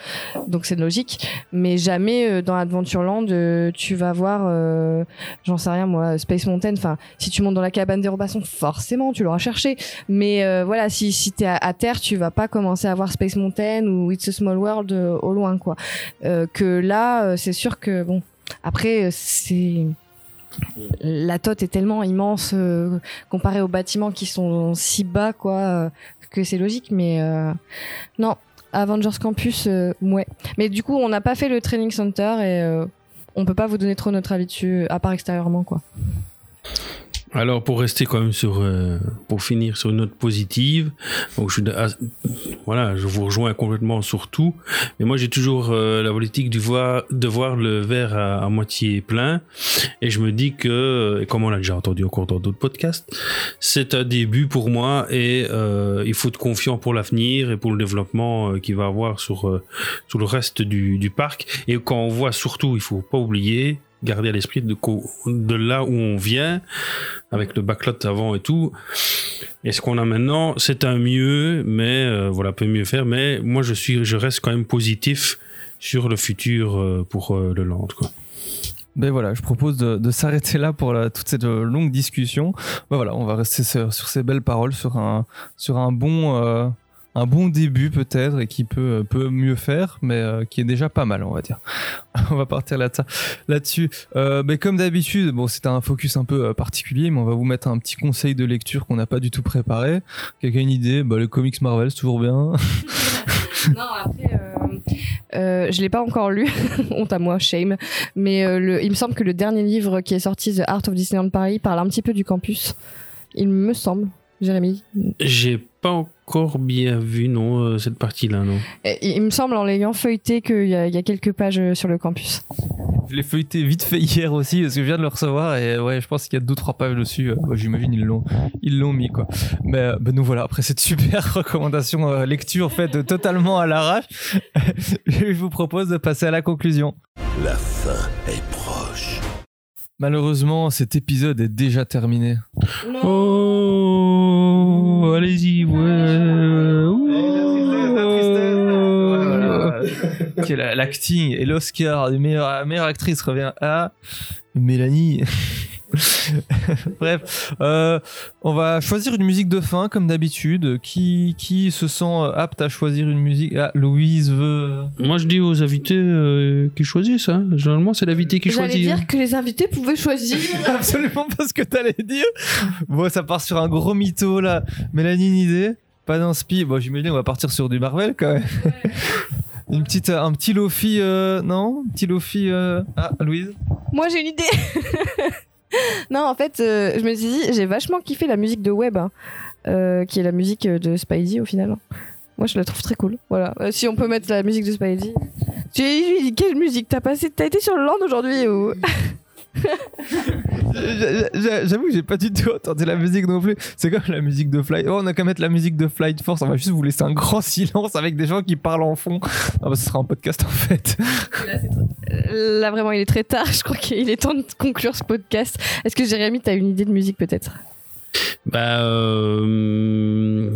donc c'est logique mais jamais euh, dans Adventureland euh, tu vas voir euh, j'en sais rien moi Space Mountain enfin si tu montes dans la cabane des Robinson forcément tu l'auras cherché mais euh, voilà si si t'es à, à terre tu vas pas commencer à voir Space Mountain ou It's a Small World euh, au loin quoi. Euh, que là c'est sûr que bon après c'est la tote est tellement immense euh, comparée aux bâtiments qui sont si bas quoi euh, que c'est logique mais euh, non. Avengers Campus ouais mais du coup on n'a pas fait le training center et on peut pas vous donner trop notre avis dessus à part extérieurement quoi Alors pour rester quand même sur, euh, pour finir sur une note positive, donc je ah, voilà, je vous rejoins complètement sur tout, mais moi j'ai toujours euh, la politique du voir, de voir le verre à, à moitié plein, et je me dis que, et comme on l'a déjà entendu encore dans d'autres podcasts, c'est un début pour moi et euh, il faut être confiant pour l'avenir et pour le développement euh, qu'il va avoir sur, euh, sur le reste du, du parc. Et quand on voit surtout, il faut pas oublier, garder à l'esprit de, là où on vient, avec le backlot avant et tout. Et ce qu'on a maintenant, c'est un mieux, mais euh, voilà, peut mieux faire. Mais moi, je suis, je reste quand même positif sur le futur euh, pour euh, le land. Quoi. Ben voilà, je propose de, s'arrêter là pour toute cette euh, longue discussion. Ben voilà, on va rester sur, ces belles paroles, sur un, sur un bon, un bon début peut-être et qui peut, euh, peut mieux faire, mais euh, qui est déjà pas mal, on va dire. on va partir là là-dessus. Euh, mais comme d'habitude, bon, c'était un focus un peu particulier, mais on va vous mettre un petit conseil de lecture qu'on n'a pas du tout préparé. Quelqu'un a une idée? Bah, Les comics Marvel, c'est toujours bien. non, après, euh, je l'ai pas encore lu, honte à moi, shame. Mais euh, le, il me semble que le dernier livre qui est sorti, The Art of Disneyland Paris, parle un petit peu du campus. Il me semble, Jérémy. J'ai pas encore bien vu, non, euh, cette partie-là, non? Il me semble, en l'ayant feuilleté, qu'il y, a- il y a quelques pages euh, sur le campus. Je l'ai feuilleté vite fait hier aussi parce que je viens de le recevoir et ouais, je pense qu'il y a deux trois pages dessus. Euh, ouais, J'imagine ils l'ont ils l'ont mis quoi. Mais euh, ben nous voilà après cette super recommandation euh, lecture faite totalement à l'arrache, je vous propose de passer à la conclusion. La fin est proche. Malheureusement, cet épisode est déjà terminé. Oh, allez-y, ouais. Ok, la- L'acting et l'Oscar de meilleure, meilleure actrice revient à Mélanie. Bref, euh, on va choisir une musique de fin comme d'habitude. Qui, qui se sent apte à choisir une musique? Ah, Louise veut. Moi, je dis aux invités euh, qui choisissent. Hein. Généralement, c'est l'invité qui J'allais choisit. hein. dire que les invités pouvaient choisir. Absolument pas ce que t'allais dire. Bon, ça part sur un gros mytho là. Mélanie, une idée Pas d'inspi. Bon, j'imagine on va partir sur du Marvel quand même. Une petite, un petit Lofi, euh, non? Un petit Lofi. euh, Ah, Louise? Moi, j'ai une idée. non, en fait, euh, je me suis dit, j'ai vachement kiffé la musique de Web, hein, euh, qui est la musique de Spidey au final. Moi, je la trouve très cool. Voilà. Euh, si on peut mettre la musique de Spidey. Quelle musique T'as passé T'as été sur le land aujourd'hui ou? J'avoue que j'ai pas du tout entendu la musique non plus. C'est comme la musique de Flight. Oh, on a qu'à mettre la musique de Flight Force. On va juste vous laisser un grand silence avec des gens qui parlent en fond. Ah bah, ce sera un podcast en fait. Euh, Là, vraiment, il est très tard. Je crois qu'il est temps de conclure ce podcast. Est-ce que Jérémy, t'as une idée de musique peut-être? Bah, euh,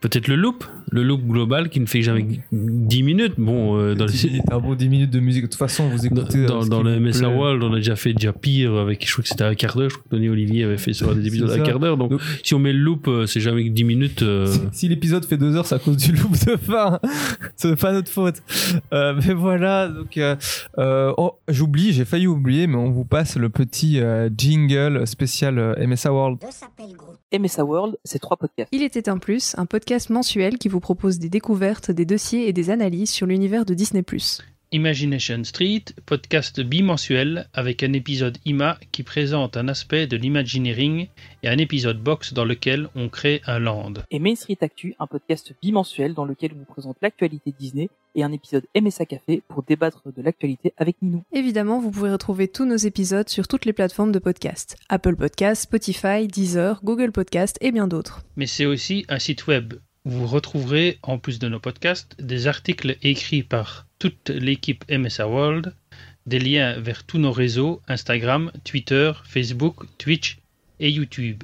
peut-être le loop, le loop global qui ne fait jamais 10 minutes. Bon, euh, dans les un bon 10 minutes de musique. De toute façon, vous écoutez. dans, euh, dans le plaît. World, on a déjà fait déjà pire avec, je crois que c'était un quart d'heure. Je crois que Tony Olivier avait fait sur des épisodes un quart d'heure. Donc, si on met le loop, euh, c'est jamais que 10 minutes. euh, Si l'épisode fait deux heures, c'est à cause du loop de fin. C'est pas notre faute. Euh, mais voilà, donc oh, j'oublie, j'ai failli oublier, mais on vous passe le petit euh, jingle spécial euh, MSA World. World, trois podcasts. Il était un plus, un podcast mensuel qui vous propose des découvertes, des dossiers et des analyses sur l'univers de Disney+. Imagination Street, podcast bimensuel avec un épisode IMA qui présente un aspect de l'imagineering et un épisode box dans lequel on crée un land. Et Main Street Actu, un podcast bimensuel dans lequel on vous présente l'actualité Disney et un épisode MSA Café pour débattre de l'actualité avec Ninou. Évidemment, vous pouvez retrouver tous nos épisodes sur toutes les plateformes de podcast. Apple Podcast, Spotify, Deezer, Google Podcast et bien d'autres. Mais c'est aussi un site web vous retrouverez, en plus de nos podcasts, des articles écrits par toute l'équipe MSA World, des liens vers tous nos réseaux Instagram, Twitter, Facebook, Twitch et YouTube,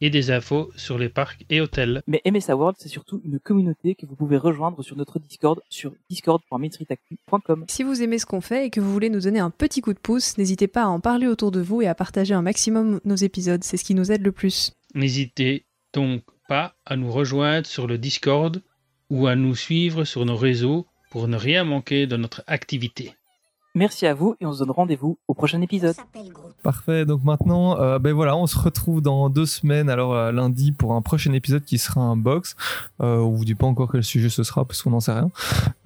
et des infos sur les parcs et hôtels. Mais MSA World, c'est surtout une communauté que vous pouvez rejoindre sur notre Discord sur discord.mainstreetactu.com. Si vous aimez ce qu'on fait et que vous voulez nous donner un petit coup de pouce, n'hésitez pas à en parler autour de vous et à partager un maximum nos épisodes, c'est ce qui nous aide le plus. N'hésitez donc pas à nous rejoindre sur le Discord ou à nous suivre sur nos réseaux pour ne rien manquer de notre activité. Merci à vous et on se donne rendez-vous au prochain épisode. Parfait, donc maintenant, euh, ben voilà, on se retrouve dans deux semaines, alors euh, lundi, pour un prochain épisode qui sera un box. Euh, on vous dit pas encore quel sujet ce sera, parce qu'on n'en sait rien.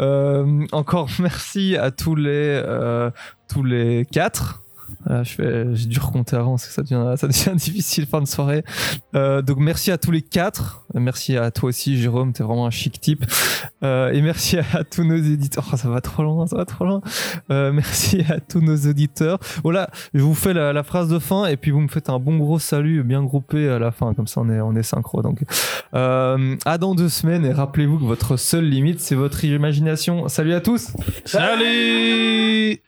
Euh, encore merci à tous les, euh, tous les quatre. Voilà, je j'ai dû recompter avant, parce que ça devient, ça devient difficile fin de soirée. Euh, donc merci à tous les quatre. Merci à toi aussi, Jérôme, t'es vraiment un chic type. Euh, et merci à tous nos éditeurs. Oh, ça va trop loin, ça va trop loin. Euh, merci à tous nos auditeurs. Voilà, je vous fais la, la phrase de fin et puis vous me faites un bon gros salut bien groupé à la fin, comme ça on est, on est synchro. Donc, euh, à dans deux semaines et rappelez-vous que votre seule limite c'est votre imagination. Salut à tous. Salut